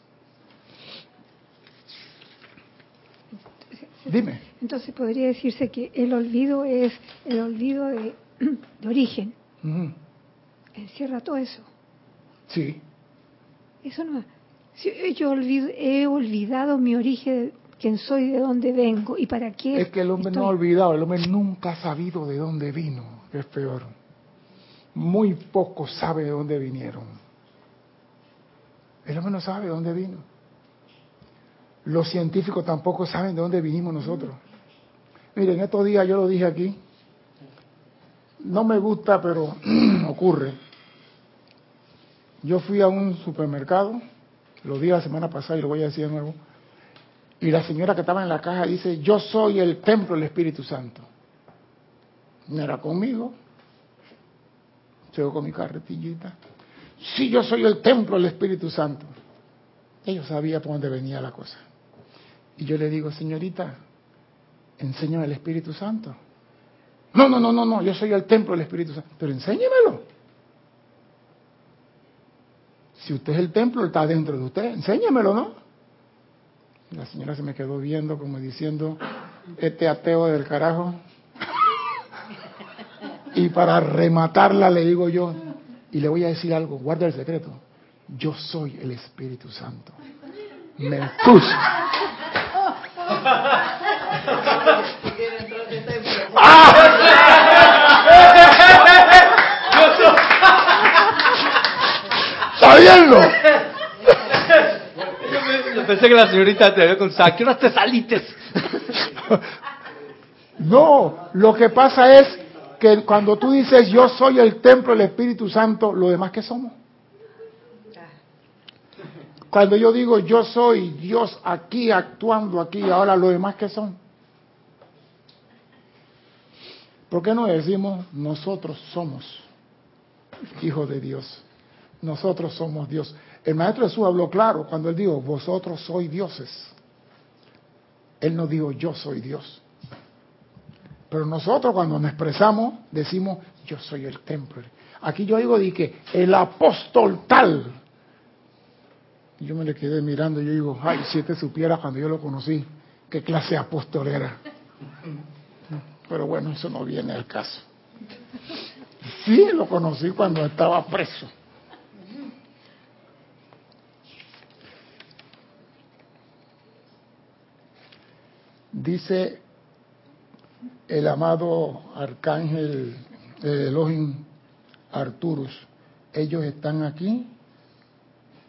Dime. Entonces podría decirse que el olvido es el olvido de, de origen. Encierra todo eso. Sí. Eso no. si yo olvido, he olvidado mi origen, quién soy, de dónde vengo y para qué. Es que el hombre no ha olvidado, el hombre nunca ha sabido de dónde vino, que es peor. muy poco sabe de dónde vinieron. El hombre no sabe de dónde vino. Los científicos tampoco saben de dónde vinimos nosotros. Miren, estos días yo lo dije aquí, no me gusta, pero ocurre. Yo fui a un supermercado, lo dije la semana pasada y lo voy a decir de nuevo, y la señora que estaba en la caja dice, yo soy el templo del Espíritu Santo. No era conmigo, llego con mi carretillita. Sí, yo soy el templo del Espíritu Santo. Ellos sabían por dónde venía la cosa. Y yo le digo, señorita, enséñame el Espíritu Santo. No, no, no, no, no, yo soy el templo del Espíritu Santo. Pero enséñemelo. Si usted es el templo, está dentro de usted. Enséñemelo, ¿no? La señora se me quedó viendo como diciendo, este ateo del carajo. y para rematarla le digo yo, y le voy a decir algo, guarda el secreto. Yo soy el Espíritu Santo. Me puso. ¿Está viendo? Pensé que la señorita te había contestado, ¿qué hora te salites? No, lo que pasa es que cuando tú dices yo soy el templo del Espíritu Santo, lo demás que somos. Cuando yo digo yo soy Dios aquí, actuando aquí, ahora lo demás que son. ¿Por qué no decimos nosotros somos hijos de Dios? Nosotros somos Dios. El Maestro Jesús habló claro cuando él dijo, vosotros sois dioses. Él no dijo, yo soy Dios. Pero nosotros cuando nos expresamos decimos, yo soy el templo. Aquí yo digo, di que el apóstol tal. yo me le quedé mirando y yo digo, ay, si te supiera cuando yo lo conocí, qué clase de apóstol era. Pero bueno, eso no viene al caso. Sí, lo conocí cuando estaba preso. Dice el amado arcángel Elohim Arturus, ellos están aquí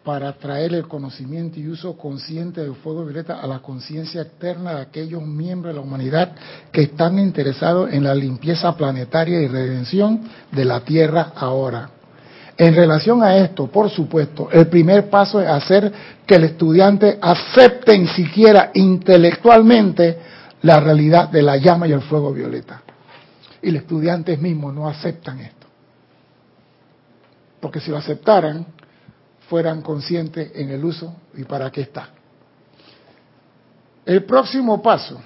para traer el conocimiento y uso consciente del fuego violeta a la conciencia externa de aquellos miembros de la humanidad que están interesados en la limpieza planetaria y redención de la Tierra ahora. En relación a esto, por supuesto, el primer paso es hacer que el estudiante acepte siquiera intelectualmente la realidad de la llama y el fuego violeta. Y los estudiantes mismos no aceptan esto. Porque si lo aceptaran, fueran conscientes en el uso y para qué está. El próximo paso,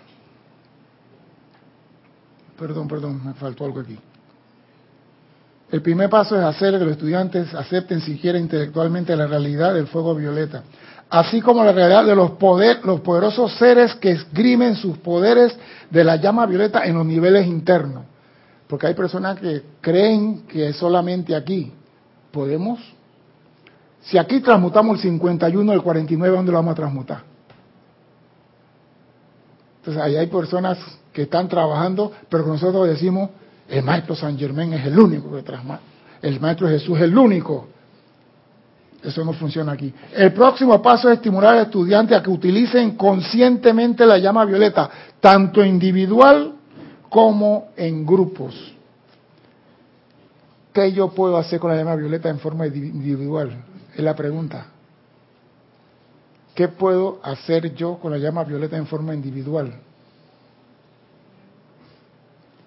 perdón, perdón, me faltó algo aquí. El primer paso es hacer que los estudiantes acepten siquiera intelectualmente la realidad del fuego violeta, así como la realidad de los, poder, los poderosos seres que esgrimen sus poderes de la llama violeta en los niveles internos. Porque hay personas que creen que solamente aquí. Podemos. Si aquí transmutamos el 51, el 49, ¿dónde lo vamos a transmutar? Entonces, ahí hay personas que están trabajando, pero que nosotros decimos, el maestro San Germán es el único que transmute. El maestro Jesús es el único. Eso no funciona aquí. El próximo paso es estimular al estudiante a que utilicen conscientemente la llama violeta, tanto individual como en grupos. ¿Qué yo puedo hacer con la llama violeta en forma individual? Es la pregunta. ¿Qué puedo hacer yo con la llama violeta en forma individual?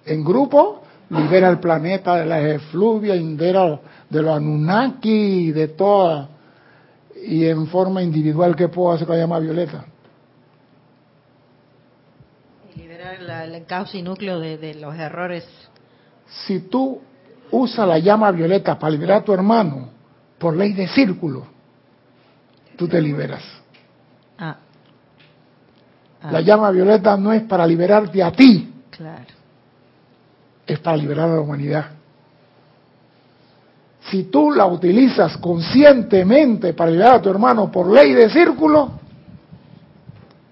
En grupo, libera el planeta de las efluvias, libera de los Anunnaki, de toda. Y en forma individual, ¿qué puedo hacer con la llama violeta? Liberar el caos y núcleo de, de los errores. Si tú usas la llama violeta para liberar a tu hermano, por ley de círculo, tú te liberas. Ah. Ah. La llama violeta no es para liberarte a ti, Claro. Es para liberar a la humanidad. Si tú la utilizas conscientemente para liberar a tu hermano por ley de círculo,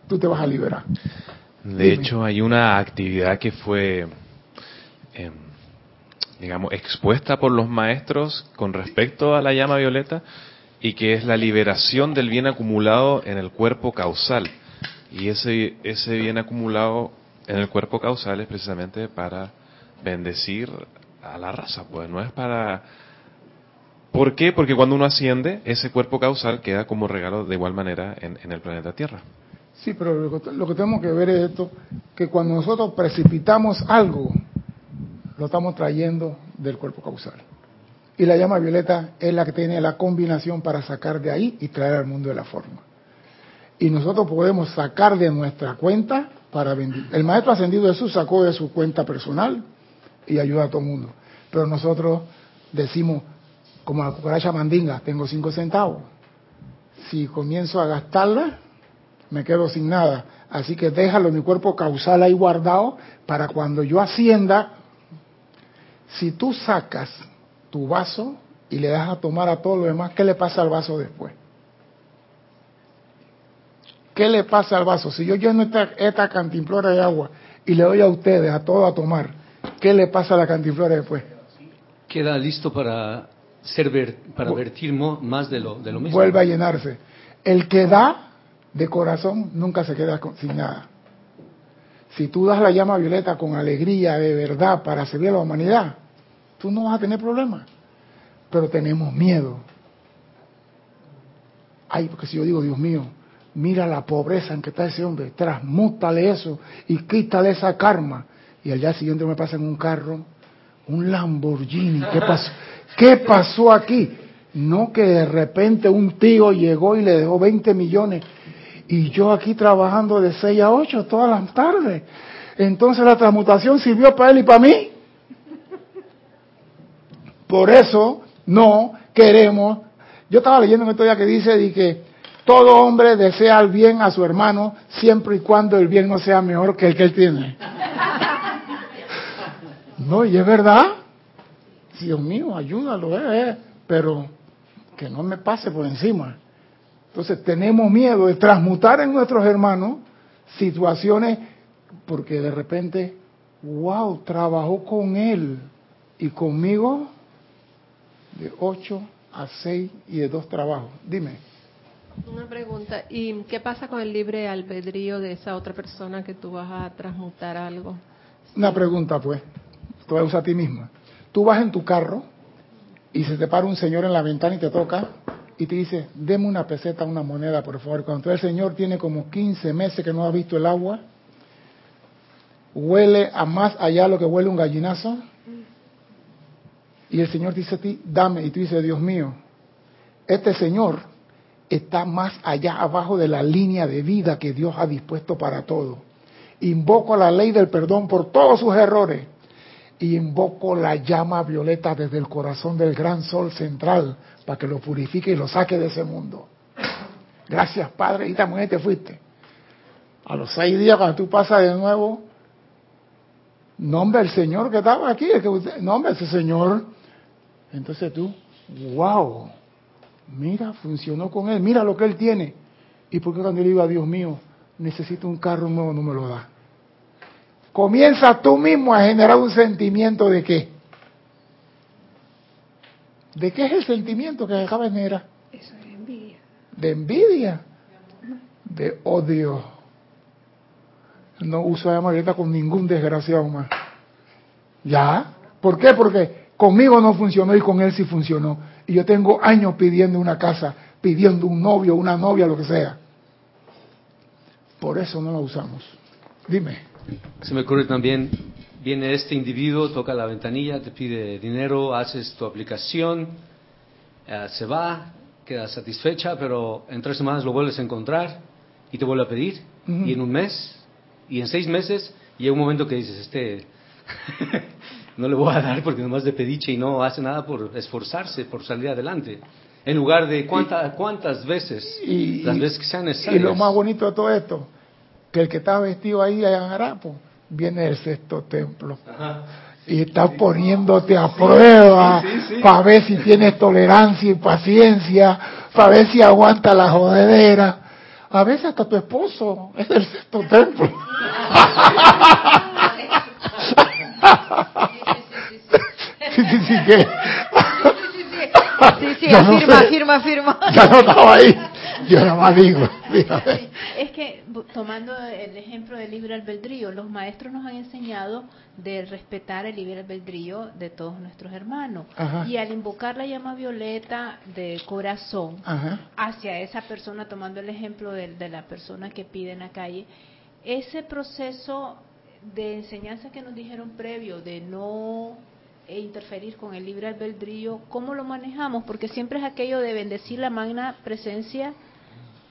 tú te vas a liberar. De hecho, hay una actividad que fue em, digamos, expuesta por los maestros con respecto a la llama violeta y que es la liberación del bien acumulado en el cuerpo causal. Y ese, ese bien acumulado en el cuerpo causal es precisamente para bendecir a la raza, pues no es para... ¿Por qué? Porque cuando uno asciende, ese cuerpo causal queda como regalo de igual manera en, en el planeta Tierra. Sí, pero lo que, tenemos que ver es esto, que cuando nosotros precipitamos algo, lo estamos trayendo del cuerpo causal. Y la llama violeta es la que tiene la combinación para sacar de ahí y traer al mundo de la forma. Y nosotros podemos sacar de nuestra cuenta para bendecir. El maestro ascendido Jesús sacó de su cuenta personal y ayuda a todo el mundo. Pero nosotros decimos, como la cucaracha mandinga, tengo cinco centavos. Si comienzo a gastarla, me quedo sin nada. Así que déjalo en mi cuerpo causal ahí guardado para cuando yo ascienda. Si tú sacas tu vaso y le das a tomar a todo lo demás, ¿qué le pasa al vaso después? ¿Qué le pasa al vaso? Si yo lleno esta, esta cantimplora de agua y le doy a ustedes, a todo a tomar, ¿qué le pasa a la cantimplora después? Queda listo para ser ver- para vertir más de lo, de lo mismo. Vuelve a llenarse. El que da de corazón nunca se queda sin nada. Si tú das la llama violeta con alegría, de verdad, para servir a la humanidad, tú no vas a tener problemas. Pero tenemos miedo. Ay, porque si yo digo, Dios mío, mira la pobreza en que está ese hombre, transmútale eso y quítale esa karma. Y al día siguiente me pasa en un carro, un Lamborghini. ¿Qué pasó? ¿Qué pasó aquí? No que de repente un tío llegó y le dejó 20 millones y yo aquí trabajando de 6 a 8 todas las tardes. Entonces la transmutación sirvió para él y para mí. Por eso no queremos. Yo estaba leyendo en estos días que dice que todo hombre desea el bien a su hermano siempre y cuando el bien no sea mejor que el que él tiene. No, y es verdad. Dios mío, ayúdalo, eh, eh, pero que no me pase por encima. Entonces tenemos miedo de transmutar en nuestros hermanos situaciones porque de repente, wow, trabajó con él y conmigo de 8 a 6 y de dos trabajos. Dime. Una pregunta, ¿y qué pasa con el libre albedrío de esa otra persona que tú vas a transmutar algo? Una pregunta, pues. Vas a a ti misma. Tú vas en tu carro y se te para un señor en la ventana y te toca y te dice, deme una peseta, una moneda, por favor. Cuando el señor tiene como 15 meses que no ha visto el agua, huele a más allá lo que huele un gallinazo, y el señor dice a ti, dame, y tú dices, Dios mío, este señor está más allá abajo de la línea de vida que Dios ha dispuesto para todo. Invoco la ley del perdón por todos sus errores y invoco la llama violeta desde el corazón del gran sol central para que lo purifique y lo saque de ese mundo. Gracias, Padre. Y también te fuiste. A los seis días, cuando tú pasas de nuevo, nombre el Señor que estaba aquí, el que nombre ese Señor. Entonces tú, wow, mira, funcionó con él, mira lo que él tiene. ¿Y por qué cuando le digo a Dios mío, necesito un carro nuevo, no me lo da? Comienza tú mismo a generar un sentimiento de qué. ¿De qué es el sentimiento que acaba de generar? Eso es envidia. De envidia, de odio. No uso llama violeta con ningún desgraciado más. ¿Ya? ¿Por qué? Porque conmigo no funcionó y con él sí funcionó. Y yo tengo años pidiendo una casa, pidiendo un novio, una novia, lo que sea. Por eso no la usamos. Dime. Se me ocurre también, viene este individuo, toca la ventanilla, te pide dinero, haces tu aplicación, eh, se va, queda satisfecha, pero en tres semanas lo vuelves a encontrar y te vuelve a pedir. Y en un mes, y en seis meses, llega un momento que dices, este, no le voy a dar porque nomás de pediche y no hace nada por esforzarse, por salir adelante. En lugar de cuánta- cuántas veces, Y, las y- veces que sean y necesarias. lo más bonito de todo esto, que el que está vestido ahí en Harapo viene del sexto templo. Y está poniéndote a prueba para ver si tienes tolerancia y paciencia, para ver si aguanta la jodedera. A veces hasta tu esposo es del sexto templo. sí, sí, sí, ¿qué? Sí, sí, sé. afirma, afirma. Ya no estaba ahí. Yo nada más digo. fíjate. Es que, tomando el ejemplo del libre albedrío, los maestros nos han enseñado de respetar el libre albedrío de todos nuestros hermanos. Ajá. Y al invocar la llama violeta de corazón Ajá. hacia esa persona, tomando el ejemplo de, de la persona que pide en la calle, ese proceso de enseñanza que nos dijeron previo, de no eh, interferir con el libre albedrío, ¿cómo lo manejamos? Porque siempre es aquello de bendecir la magna presencia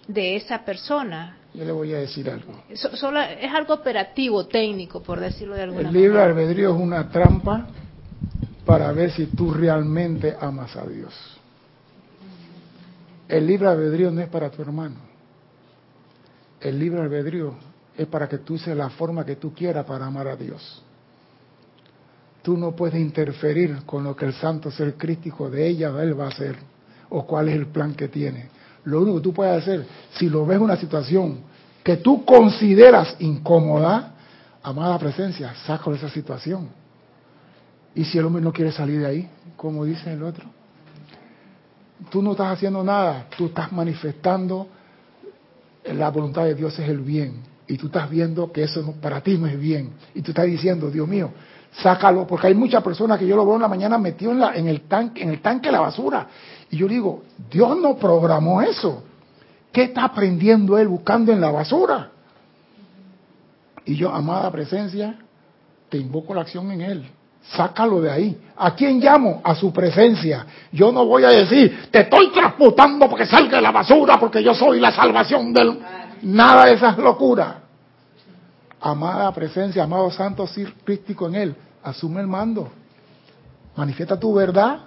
de esa persona. Yo le voy a decir algo. So- solo es algo operativo, técnico, por decirlo de alguna El libre manera. albedrío es una trampa para ver si tú realmente amas a Dios. El libre albedrío no es para tu hermano. El libre albedrío es para que tú uses la forma que tú quieras para amar a Dios. Tú no puedes interferir con lo que el santo ser crístico de ella él va a hacer o cuál es el plan que tiene. Lo único que tú puedes hacer, si lo ves una situación que tú consideras incómoda, amada presencia, sácalo de esa situación. Y si el hombre no quiere salir de ahí, como dice el otro, tú no estás haciendo nada, tú estás manifestando la voluntad de Dios es el bien. Y tú estás viendo que eso no- para ti no es bien. Y tú estás diciendo, Dios mío, sácalo, porque hay muchas personas que yo lo veo en la mañana metido en, la, en, el tanque, en el tanque de la basura. Y yo digo, Dios no programó eso. ¿Qué está aprendiendo él buscando en la basura? Y yo, amada presencia, te invoco la acción en él. Sácalo de ahí. ¿A quién llamo? A su presencia. Yo no voy a decir, te estoy transportando porque salga de la basura, porque yo soy la salvación del... Nada de esas locuras. Amada presencia, amado santo crístico en él. Asume el mando. Manifiesta tu verdad.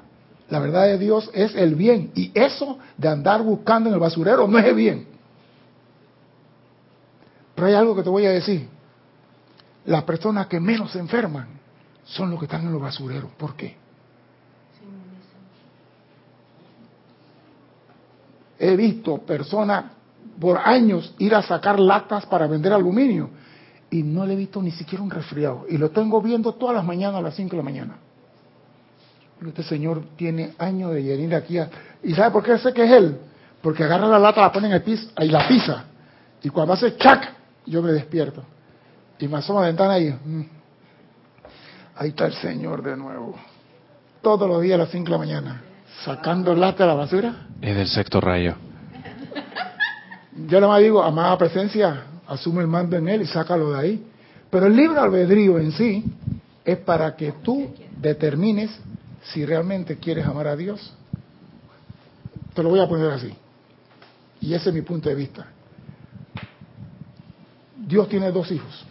La verdad de Dios es el bien. Y eso de andar buscando en el basurero no es bien. Pero hay algo que te voy a decir. Las personas que menos se enferman son los que están en los basureros. ¿Por qué? He visto personas por años ir a sacar latas para vender aluminio y no le he visto ni siquiera un resfriado. Y lo tengo viendo todas las mañanas a las 5 de la mañana. Este señor tiene años de venir aquí. a- ¿Y sabe por qué sé que es él? Porque agarra la lata, la pone en el piso y la pisa. Y cuando hace chac, yo me despierto. Y me asomo a la ventana y mm, ahí está el señor de nuevo. Todos los días a las 5 de la mañana, sacando lata de la basura. Es del sexto rayo. Yo nada más digo, amada presencia, asume el mando en él y sácalo de ahí. Pero el libre albedrío en sí es para que tú determines si realmente quieres amar a Dios. Te lo voy a poner así. Y ese es mi punto de vista. Dios tiene dos hijos.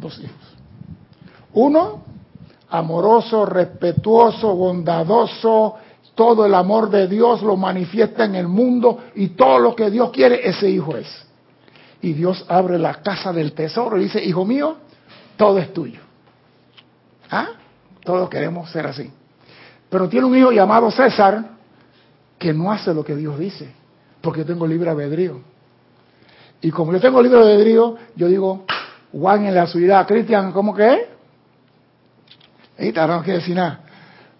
Dos hijos. Uno, amoroso, respetuoso, bondadoso, todo el amor de Dios lo manifiesta en el mundo y todo lo que Dios quiere, ese hijo es. Y Dios abre la casa del tesoro y dice, hijo mío, todo es tuyo. ¿Ah? Todos queremos ser así. Pero tiene un hijo llamado César que no hace lo que Dios dice, porque yo tengo libre albedrío. Y como yo tengo libre albedrío, yo digo, Juan en la ciudad, Cristian, ¿cómo que está, no quiere decir nada.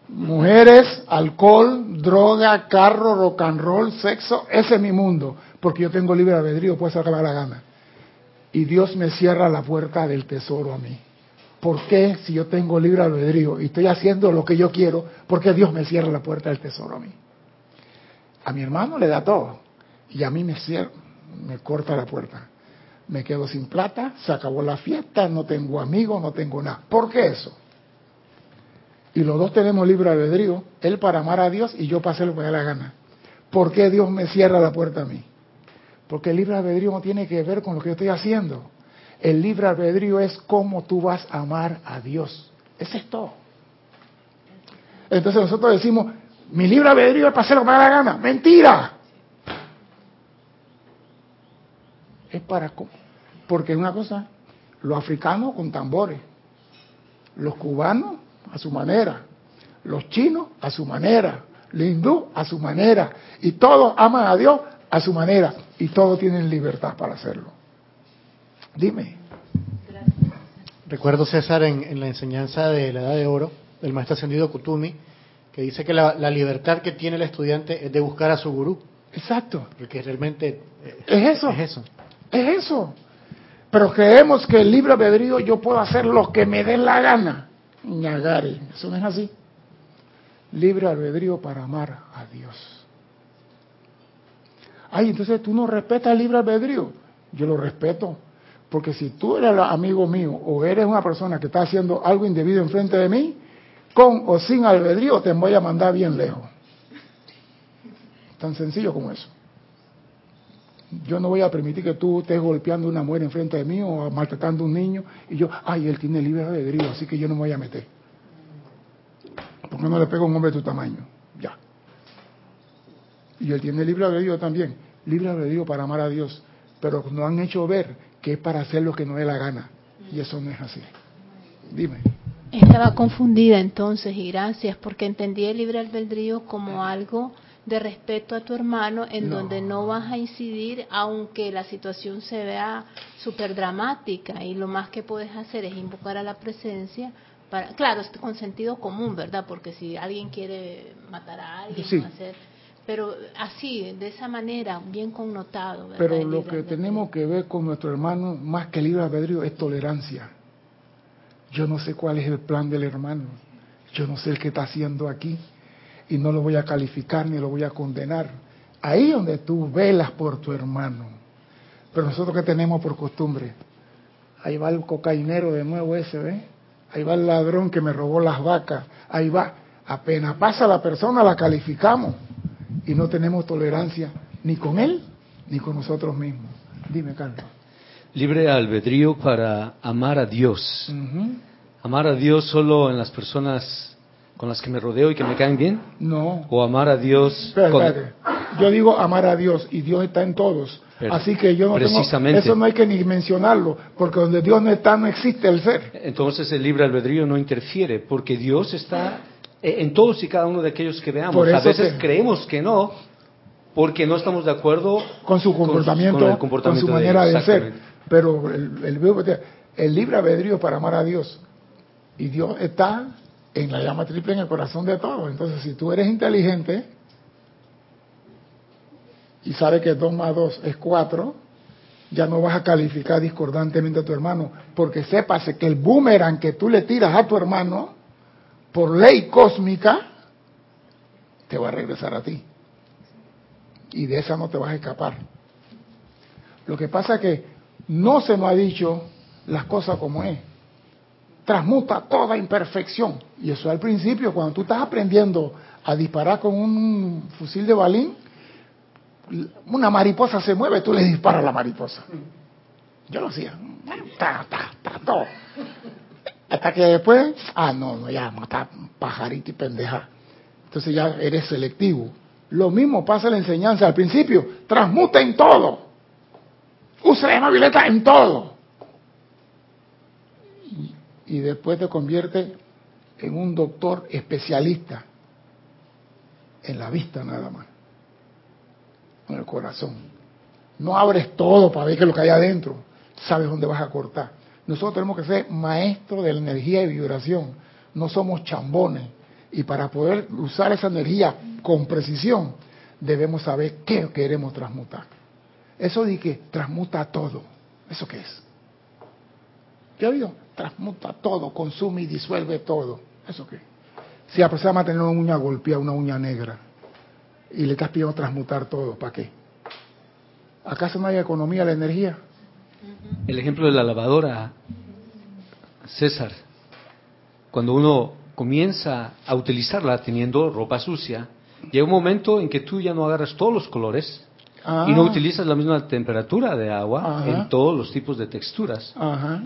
Mujeres, alcohol, droga, carro, rock and roll, sexo, ese es mi mundo, porque yo tengo libre albedrío, puedo da la gana. Y Dios me cierra la puerta del tesoro a mí. ¿Por qué si yo tengo libre albedrío y estoy haciendo lo que yo quiero, por qué Dios me cierra la puerta del tesoro a mí? A mi hermano le da todo y a mí me cierra, me corta la puerta. Me quedo sin plata, se acabó la fiesta, no tengo amigos, no tengo nada. ¿Por qué eso? Y los dos tenemos libre albedrío, él para amar a Dios y yo para hacer lo que me da la gana. ¿Por qué Dios me cierra la puerta a mí? Porque el libre albedrío no tiene que ver con lo que yo estoy haciendo. El libre albedrío es cómo tú vas a amar a Dios. Ese es todo. Entonces nosotros decimos, mi libre albedrío es para hacer lo que me da la gana. Mentira. Es para... Porque una cosa, los africanos con tambores, los cubanos a su manera, los chinos a su manera, los hindú a su manera, y todos aman a Dios a su manera, y todos tienen libertad para hacerlo. Dime. Recuerdo, César, en, en la enseñanza de la Edad de Oro, del maestro ascendido Kutumi, que dice que la, la libertad que tiene el estudiante es de buscar a su gurú. Exacto. Porque realmente eh, Es eso. es eso. Es eso. Pero creemos que el libre albedrío yo puedo hacer lo que me dé la gana. Ñagare, eso no es así. Libre albedrío para amar a Dios. Ay, entonces tú no respetas el libre albedrío. Yo lo respeto. Porque si tú eres amigo mío o eres una persona que está haciendo algo indebido enfrente de mí, con o sin albedrío te voy a mandar bien lejos. Tan sencillo como eso. Yo no voy a permitir que tú estés golpeando a una mujer enfrente de mí o maltratando a un niño y yo, ay, él tiene libre albedrío, así que yo no me voy a meter. ¿Por qué no le pego a un hombre de tu tamaño? Ya. Y él tiene libre albedrío también. Libre albedrío para amar a Dios. Pero nos han hecho ver que es para hacer lo que no dé la gana. Y eso no es así. Dime. Estaba confundida entonces y gracias porque entendí el libre albedrío como algo de respeto a tu hermano en No. donde no vas a incidir aunque la situación se vea súper dramática y lo más que puedes hacer es invocar a la presencia para, claro, con sentido común, ¿verdad? Porque si alguien quiere matar a alguien Sí. hacer, pero así, de esa manera, bien connotado, ¿verdad? Pero lo que tenemos que ver con nuestro hermano, más que libre albedrío, es tolerancia. Yo no sé cuál es el plan del hermano. Yo no sé el que está haciendo aquí. Y no lo voy a calificar ni lo voy a condenar. Ahí donde tú velas por tu hermano. Pero nosotros que tenemos por costumbre, ahí va el cocainero de nuevo ese, ¿ves? Ahí va el ladrón que me robó las vacas. Ahí va. Apenas pasa la persona, la calificamos. Y no tenemos tolerancia ni con él ni con nosotros mismos. Dime, Carlos. Libre albedrío para amar a Dios. Amar a Dios solo en las personas con las que me rodeo y que me caen bien. No. O amar a Dios con- espérate. Yo digo amar a Dios y Dios está en todos. Pero- Así que yo no tengo, precisamente. eso no hay que ni mencionarlo, porque donde Dios no está no existe el ser. Entonces el libre albedrío no interfiere, porque Dios está en todos y cada uno de aquellos que veamos. A veces te- creemos que no, porque no estamos de acuerdo con su comportamiento, con el con, comportamiento su manera de, ser. Pero el, el, el libre albedrío para amar a Dios. Y Dios está en la llama triple en el corazón de todos. Entonces, si tú eres inteligente y sabes que 2 más 2 es 4, ya no vas a calificar discordantemente a tu hermano, porque sépase que el boomerang que tú le tiras a tu hermano, por ley cósmica, te va a regresar a ti. Y de esa no te vas a escapar. Lo que pasa es que no se nos ha dicho las cosas como es. Transmuta toda imperfección. Y eso al principio, cuando tú estás aprendiendo a disparar con un fusil de balín, una mariposa se mueve, tú le disparas a la mariposa. Yo lo hacía. Ta, ta, ta, todo. Hasta que después, ah, no, no, ya, mata pajarito y pendeja. Entonces ya eres selectivo. Lo mismo pasa en la enseñanza. Al principio, transmuta en todo. Usa la llama violeta en todo. Y, y después te convierte en un doctor especialista en la vista nada más, en el corazón. No abres todo para ver qué es lo que hay adentro, sabes dónde vas a cortar. Nosotros tenemos que ser maestros de la energía y vibración, no somos chambones. Y para poder usar esa energía con precisión, debemos saber qué queremos transmutar. Eso de transmuta todo, ¿eso qué es? ¿Qué ha oído? Transmuta todo, consume y disuelve todo. ¿Eso qué? Si la persona va a tener una uña golpeada, una uña negra, y le estás pidiendo transmutar todo, ¿para qué? ¿Acaso no hay economía de la energía? El ejemplo de la lavadora, César, cuando uno comienza a utilizarla teniendo ropa sucia, llega un momento en que tú ya no agarras todos los colores Ah. y no utilizas la misma temperatura de agua Ajá. en todos los tipos de texturas. Ajá.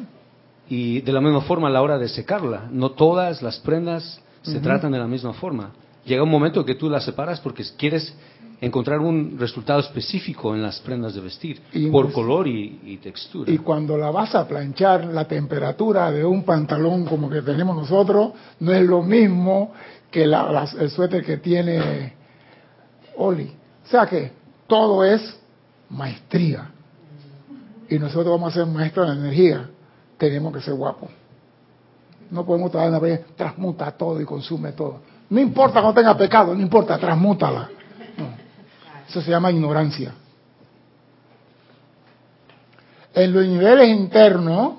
Y de la misma forma a la hora de secarla, no todas las prendas se tratan de la misma forma. Llega un momento que tú las separas porque quieres encontrar un resultado específico en las prendas de vestir, por pues- color y, y textura. Y cuando la vas a planchar, la temperatura de un pantalón como que tenemos nosotros no es lo mismo que la- el suéter que tiene Oli. O sea que todo es maestría. Y nosotros vamos a ser maestros de la energía. Tenemos que ser guapos. no podemos traer una transmuta todo y consume todo. No importa que no tenga pecado, no importa, transmútala. Eso se llama ignorancia. En los niveles internos,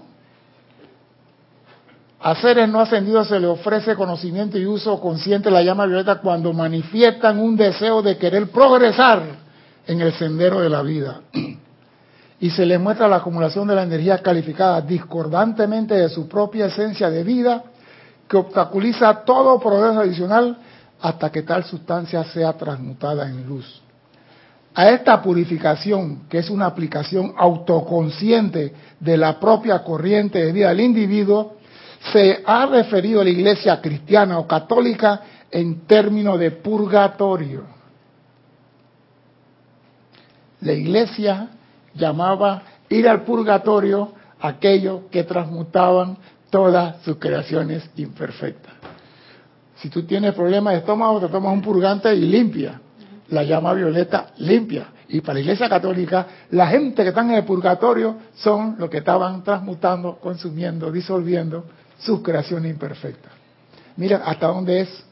a seres no ascendidos se les ofrece conocimiento y uso consciente de la llama violeta cuando manifiestan un deseo de querer progresar en el sendero de la vida. Y se les muestra la acumulación de la energía calificada discordantemente de su propia esencia de vida que obstaculiza todo progreso adicional hasta que tal sustancia sea transmutada en luz. A esta purificación, que es una aplicación autoconsciente de la propia corriente de vida del individuo, se ha referido a la iglesia cristiana o católica en términos de purgatorio. La iglesia llamaba ir al purgatorio aquellos que transmutaban todas sus creaciones imperfectas. Si tú tienes problemas de estómago, te tomas un purgante y limpia. La llama violeta limpia. Y para la Iglesia Católica, la gente que están en el purgatorio son los que estaban transmutando, consumiendo, disolviendo sus creaciones imperfectas. Mira hasta dónde es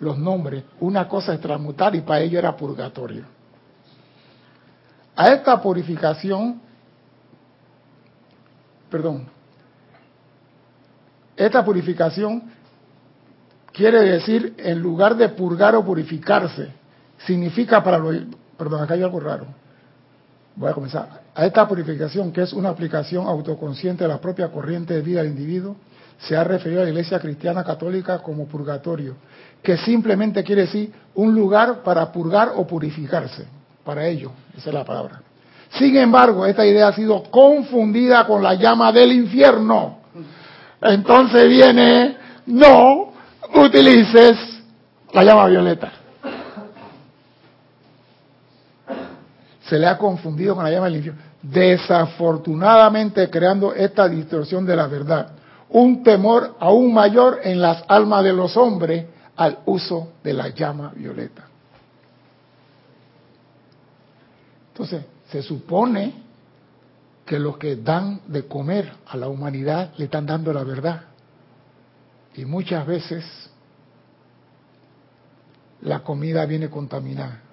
los nombres. Una cosa es transmutar y para ello era purgatorio. A esta purificación, perdón, esta purificación quiere decir, en lugar de purgar o purificarse, significa para lo... Perdón, acá hay algo raro. Voy a comenzar. A esta purificación, que es una aplicación autoconsciente de la propia corriente de vida del individuo, se ha referido a la Iglesia Cristiana Católica como purgatorio, que simplemente quiere decir un lugar para purgar o purificarse, para ello, esa es la palabra. Sin embargo, esta idea ha sido confundida con la llama del infierno. Entonces viene, no utilices la llama violeta. Se le ha confundido con la llama del infierno. Desafortunadamente creando esta distorsión de la verdad un temor aún mayor en las almas de los hombres al uso de la llama violeta. Entonces, se supone que los que dan de comer a la humanidad le están dando la verdad. Y muchas veces la comida viene contaminada.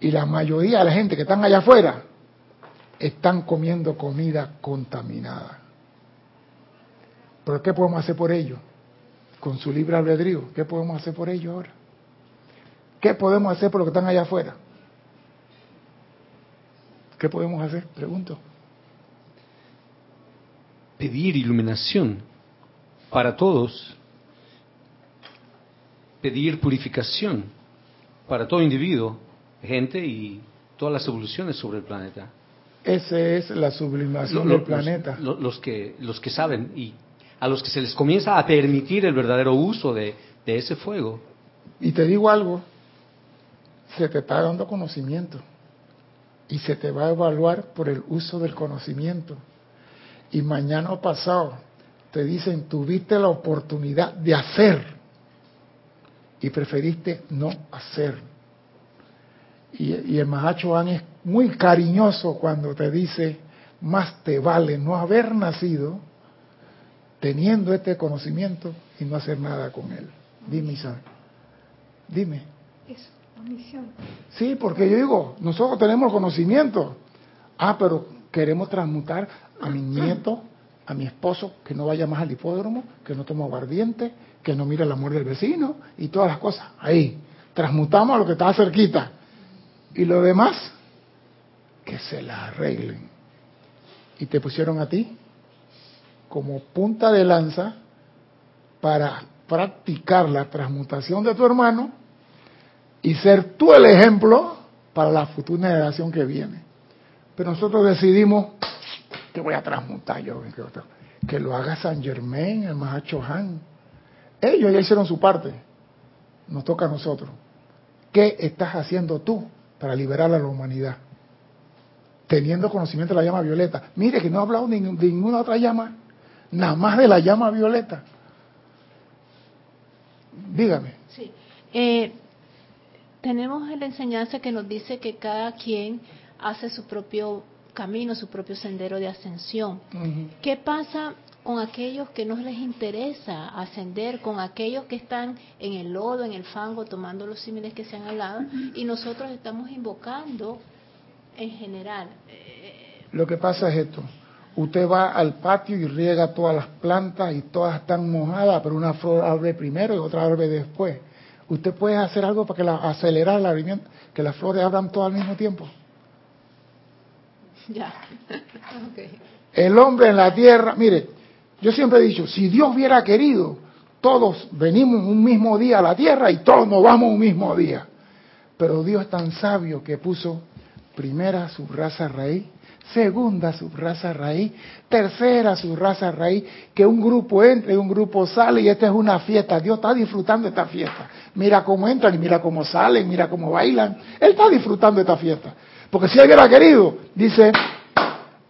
Y la mayoría de la gente que están allá afuera están comiendo comida contaminada. Pero ¿qué podemos hacer por ello? Con su libre albedrío, ¿qué podemos hacer por ello ahora? ¿Qué podemos hacer por los que están allá afuera? ¿Qué podemos hacer? Pregunto. Pedir iluminación para todos. Pedir purificación para todo individuo, gente y todas las evoluciones sobre el planeta. Esa es la sublimación del planeta. Los, los, que, los que saben y a los que se les comienza a permitir el verdadero uso de, de ese fuego. Y te digo algo, se te está dando conocimiento y se te va a evaluar por el uso del conocimiento. Y mañana o pasado te dicen, tuviste la oportunidad de hacer y preferiste no hacer. Y, y el Mahacho es muy cariñoso cuando te dice, más te vale no haber nacido teniendo este conocimiento y no hacer nada con él. Dime, Isabel. Dime. Eso, omisión. Sí, porque yo digo, nosotros tenemos conocimiento. Ah, pero queremos transmutar a mi nieto, a mi esposo, que no vaya más al hipódromo, que no tome aguardiente, que no mire el amor del vecino y todas las cosas. Ahí, transmutamos a lo que está cerquita. Y lo demás, que se la arreglen. ¿Y te pusieron a ti? como punta de lanza para practicar la transmutación de tu hermano y ser tú el ejemplo para la futura generación que viene. Pero nosotros decidimos que voy a transmutar yo, que lo haga San Germain, el Mahacho Han. Ellos ya hicieron su parte, nos toca a nosotros. ¿Qué estás haciendo tú para liberar a la humanidad? Teniendo conocimiento de la llama violeta. Mire que no he hablado de ninguna otra llama nada más de la llama violeta. Dígame. Sí. Eh, tenemos la enseñanza que nos dice que cada quien hace su propio camino, su propio sendero de ascensión. ¿Qué pasa con aquellos que no les interesa ascender, con aquellos que están en el lodo, en el fango, tomando los símiles que se han hablado, y nosotros estamos invocando en general. Eh, Lo que pasa es esto. Usted va al patio y riega todas las plantas y todas están mojadas, pero una flor abre primero y otra abre después. Usted puede hacer algo para que la, acelerar el abrimiento, que las flores abran todo al mismo tiempo. ya. El hombre en la tierra, mire, yo siempre he dicho, si Dios hubiera querido, todos venimos un mismo día a la tierra y todos nos vamos un mismo día. Pero Dios es tan sabio que puso primera su raza raíz, segunda su raza raíz, tercera su raza raíz, que un grupo entra y un grupo sale y esta es una fiesta. Dios está disfrutando esta fiesta. Mira cómo entran y mira cómo salen, mira cómo bailan. Él está disfrutando esta fiesta. Porque si él hubiera querido, dice,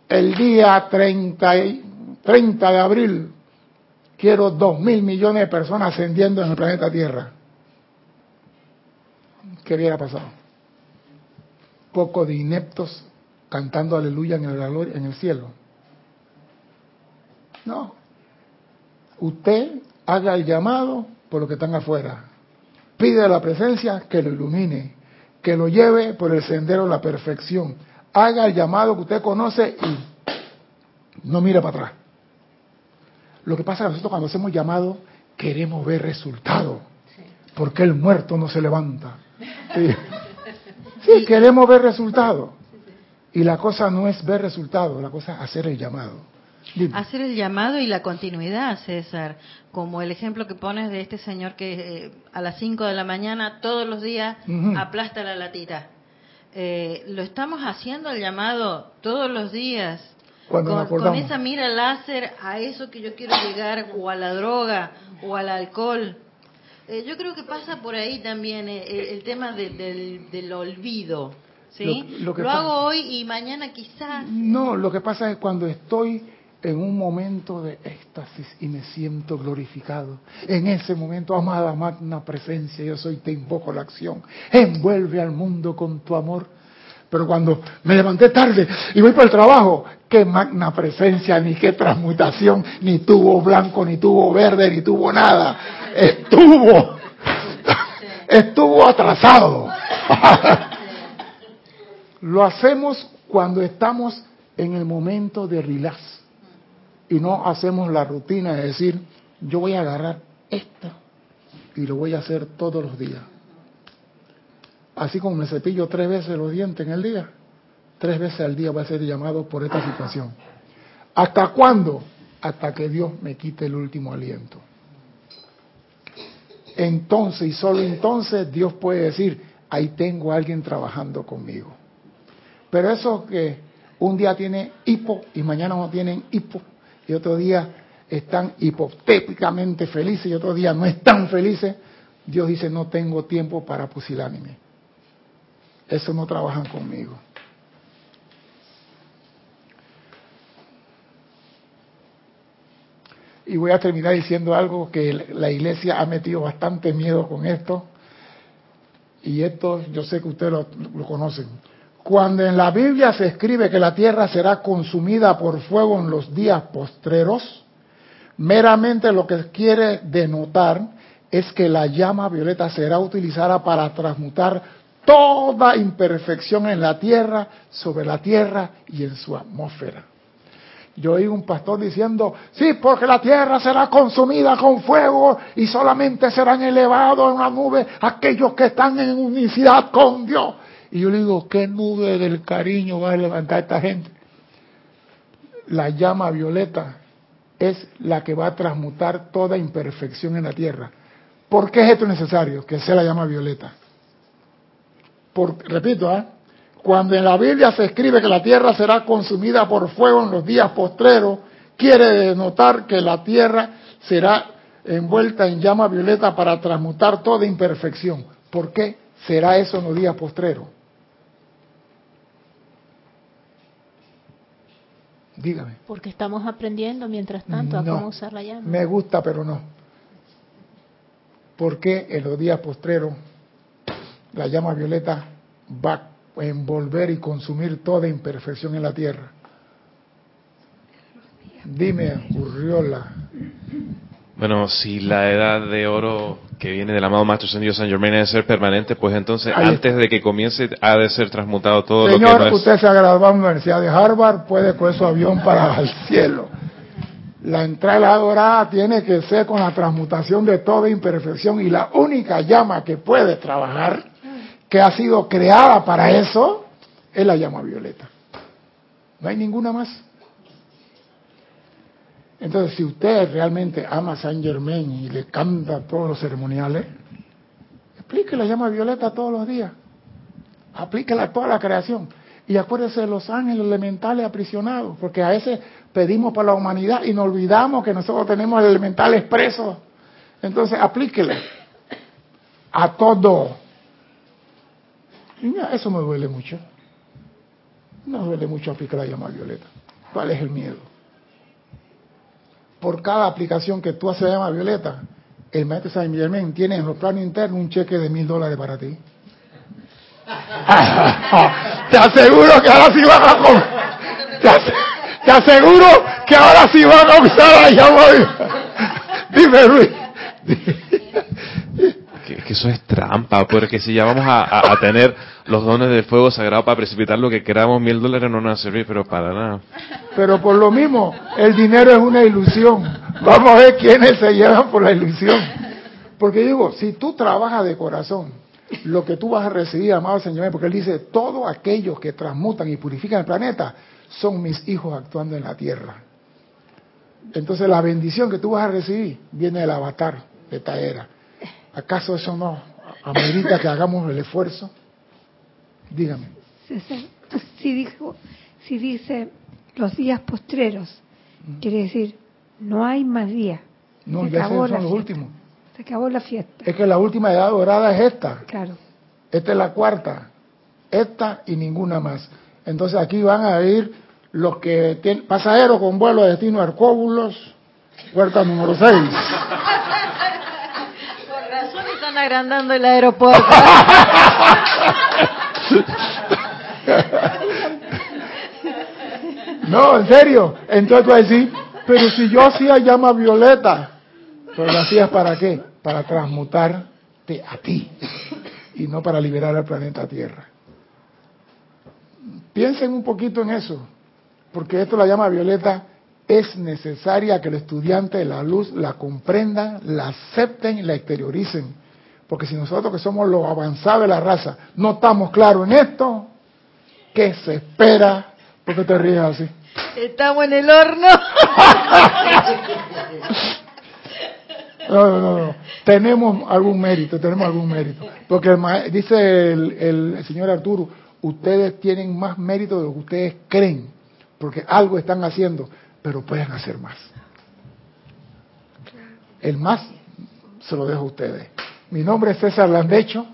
el día 30, y- 30 de abril, quiero dos mil millones de personas ascendiendo en el planeta Tierra. ¿Qué hubiera pasado? Poco de ineptos cantando aleluya en el, en el cielo. No. Usted haga el llamado por los que están afuera. Pide a la presencia que lo ilumine, que lo lleve por el sendero de la perfección. Haga el llamado que usted conoce y no mire para atrás. Lo que pasa es que nosotros cuando hacemos llamado queremos ver resultados. Porque el muerto no se levanta. Sí, Sí, queremos ver resultados. Y la cosa no es ver resultados, la cosa es hacer el llamado. Dime. Hacer el llamado y la continuidad, César, como el ejemplo que pones de este señor que eh, a las 5 de la mañana todos los días aplasta la latita. Eh, lo estamos haciendo el llamado todos los días. Cuando nos con, esa mira láser a eso que yo quiero llegar, o a la droga, o al alcohol. Eh, yo creo que pasa por ahí también eh, el, el tema de- del, del olvido. ¿sí? Lo- lo que lo hago hoy y mañana quizás. No, lo que pasa es cuando estoy en un momento de éxtasis y me siento glorificado. En ese momento, amada magna presencia, yo soy, te invoco la acción. Envuelve al mundo con tu amor. Pero cuando me levanté tarde y voy para el trabajo, qué magna presencia, ni qué transmutación, ni tubo blanco, ni tubo verde, ni tuvo nada. Estuvo, estuvo atrasado. Lo hacemos cuando estamos en el momento de relax y no hacemos la rutina de decir, yo voy a agarrar esto y lo voy a hacer todos los días. Así como me cepillo tres veces los dientes en el día, tres veces al día voy a ser llamado por esta situación. ¿Hasta cuándo? Hasta que Dios me quite el último aliento. Entonces y solo entonces Dios puede decir, ahí tengo a alguien trabajando conmigo. Pero eso que un día tiene hipo y mañana no tienen hipo y otro día están hipotéticamente felices y otro día no están felices, Dios dice no tengo tiempo para pusilánime. Eso no trabajan conmigo. Y voy a terminar diciendo algo que la iglesia ha metido bastante miedo con esto. Y esto yo sé que ustedes lo, conocen. Cuando en la Biblia se escribe que la tierra será consumida por fuego en los días postreros, meramente lo que quiere denotar es que la llama violeta será utilizada para transmutar toda imperfección en la tierra, sobre la tierra y en su atmósfera. Yo oí un pastor diciendo, sí, porque la tierra será consumida con fuego y solamente serán elevados en una nube aquellos que están en unicidad con Dios. Y yo le digo, ¿qué nube del cariño va a levantar esta gente? La llama violeta es la que va a transmutar toda imperfección en la tierra. ¿Por qué es esto necesario? Que sea la llama violeta. Por, repito, ¿ah? cuando en la Biblia se escribe que la tierra será consumida por fuego en los días postreros, quiere denotar que la tierra será envuelta en llama violeta para transmutar toda imperfección. ¿Por qué será eso en los días postreros? Dígame. Porque estamos aprendiendo mientras tanto a cómo usar la llama. Me gusta, pero no. Porque en los días postreros la llama violeta va a envolver y consumir toda imperfección en la tierra. Dime, Urriola. Bueno, si la edad de oro que viene del amado Maestro Ascendido San Germain ha de ser permanente, pues entonces antes de que comience ha de ser transmutado todo Señor, lo que no es... usted se ha graduado en la Universidad de Harvard, puede con su avión para el cielo. La entrada dorada tiene que ser con la transmutación de toda imperfección y la única llama que puede trabajar, que ha sido creada para eso, es la llama violeta. No hay ninguna más. Entonces, si usted realmente ama a Saint Germain y le canta todos los ceremoniales, explique la llama violeta todos los días. Aplíquela a toda la creación. Y acuérdese de los ángeles elementales aprisionados, porque a veces pedimos para la humanidad y nos olvidamos que nosotros tenemos el elemental expreso. Entonces, aplíquele a todo. Eso me duele mucho. No duele mucho aplicar la llama violeta. ¿Cuál es el miedo? Por cada aplicación que tú haces de llama violeta, el maestro Saint Germain tiene en los planos internos un cheque de mil dólares para ti. te aseguro que ahora sí van a te, te aseguro que ahora sí van a usar la llama. Dime, Luis. Que, que eso es trampa, porque si ya vamos a tener los dones de fuego sagrado para precipitar lo que queramos, mil dólares no nos va a servir, pero para nada. Pero por lo mismo, el dinero es una ilusión. Vamos a ver quiénes se llevan por la ilusión. Porque digo, si tú trabajas de corazón, lo que tú vas a recibir, amado Señor, porque Él dice, todos aquellos que transmutan y purifican el planeta son mis hijos actuando en la tierra. Entonces la bendición que tú vas a recibir viene del avatar de esta era. ¿Acaso eso no amerita que hagamos el esfuerzo? Dígame. César, si, dijo, si dice los días postreros, quiere decir no hay más días. No, Se ya son la los fiesta. últimos. Se acabó la fiesta, Es que la última edad dorada es esta. claro. Esta es la cuarta. Esta y ninguna más. Entonces aquí van a ir los que tienen pasajeros con vuelo de destino a Arcóbulos, puerta número 6. Por razón están agrandando el aeropuerto. No, en serio. Entonces tú vas a decir, pero si yo hacía llama violeta, pero lo hacías para qué? Para transmutarte a ti y no para liberar al planeta Tierra. Piensen un poquito en eso, porque esto la llama violeta es necesaria que el estudiante de la luz la comprendan, la acepten y la exterioricen. Porque si nosotros que somos los avanzados de la raza no estamos claros en esto, ¿qué se espera? ¿Por qué te ríes así? Estamos en el horno. No, no, no, no. Tenemos algún mérito, tenemos algún mérito. Porque el dice el, el señor Arturo, ustedes tienen más mérito de lo que ustedes creen, porque algo están haciendo, pero pueden hacer más. El más se lo dejo a ustedes. Mi nombre es César Landecho,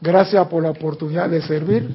gracias por la oportunidad de servir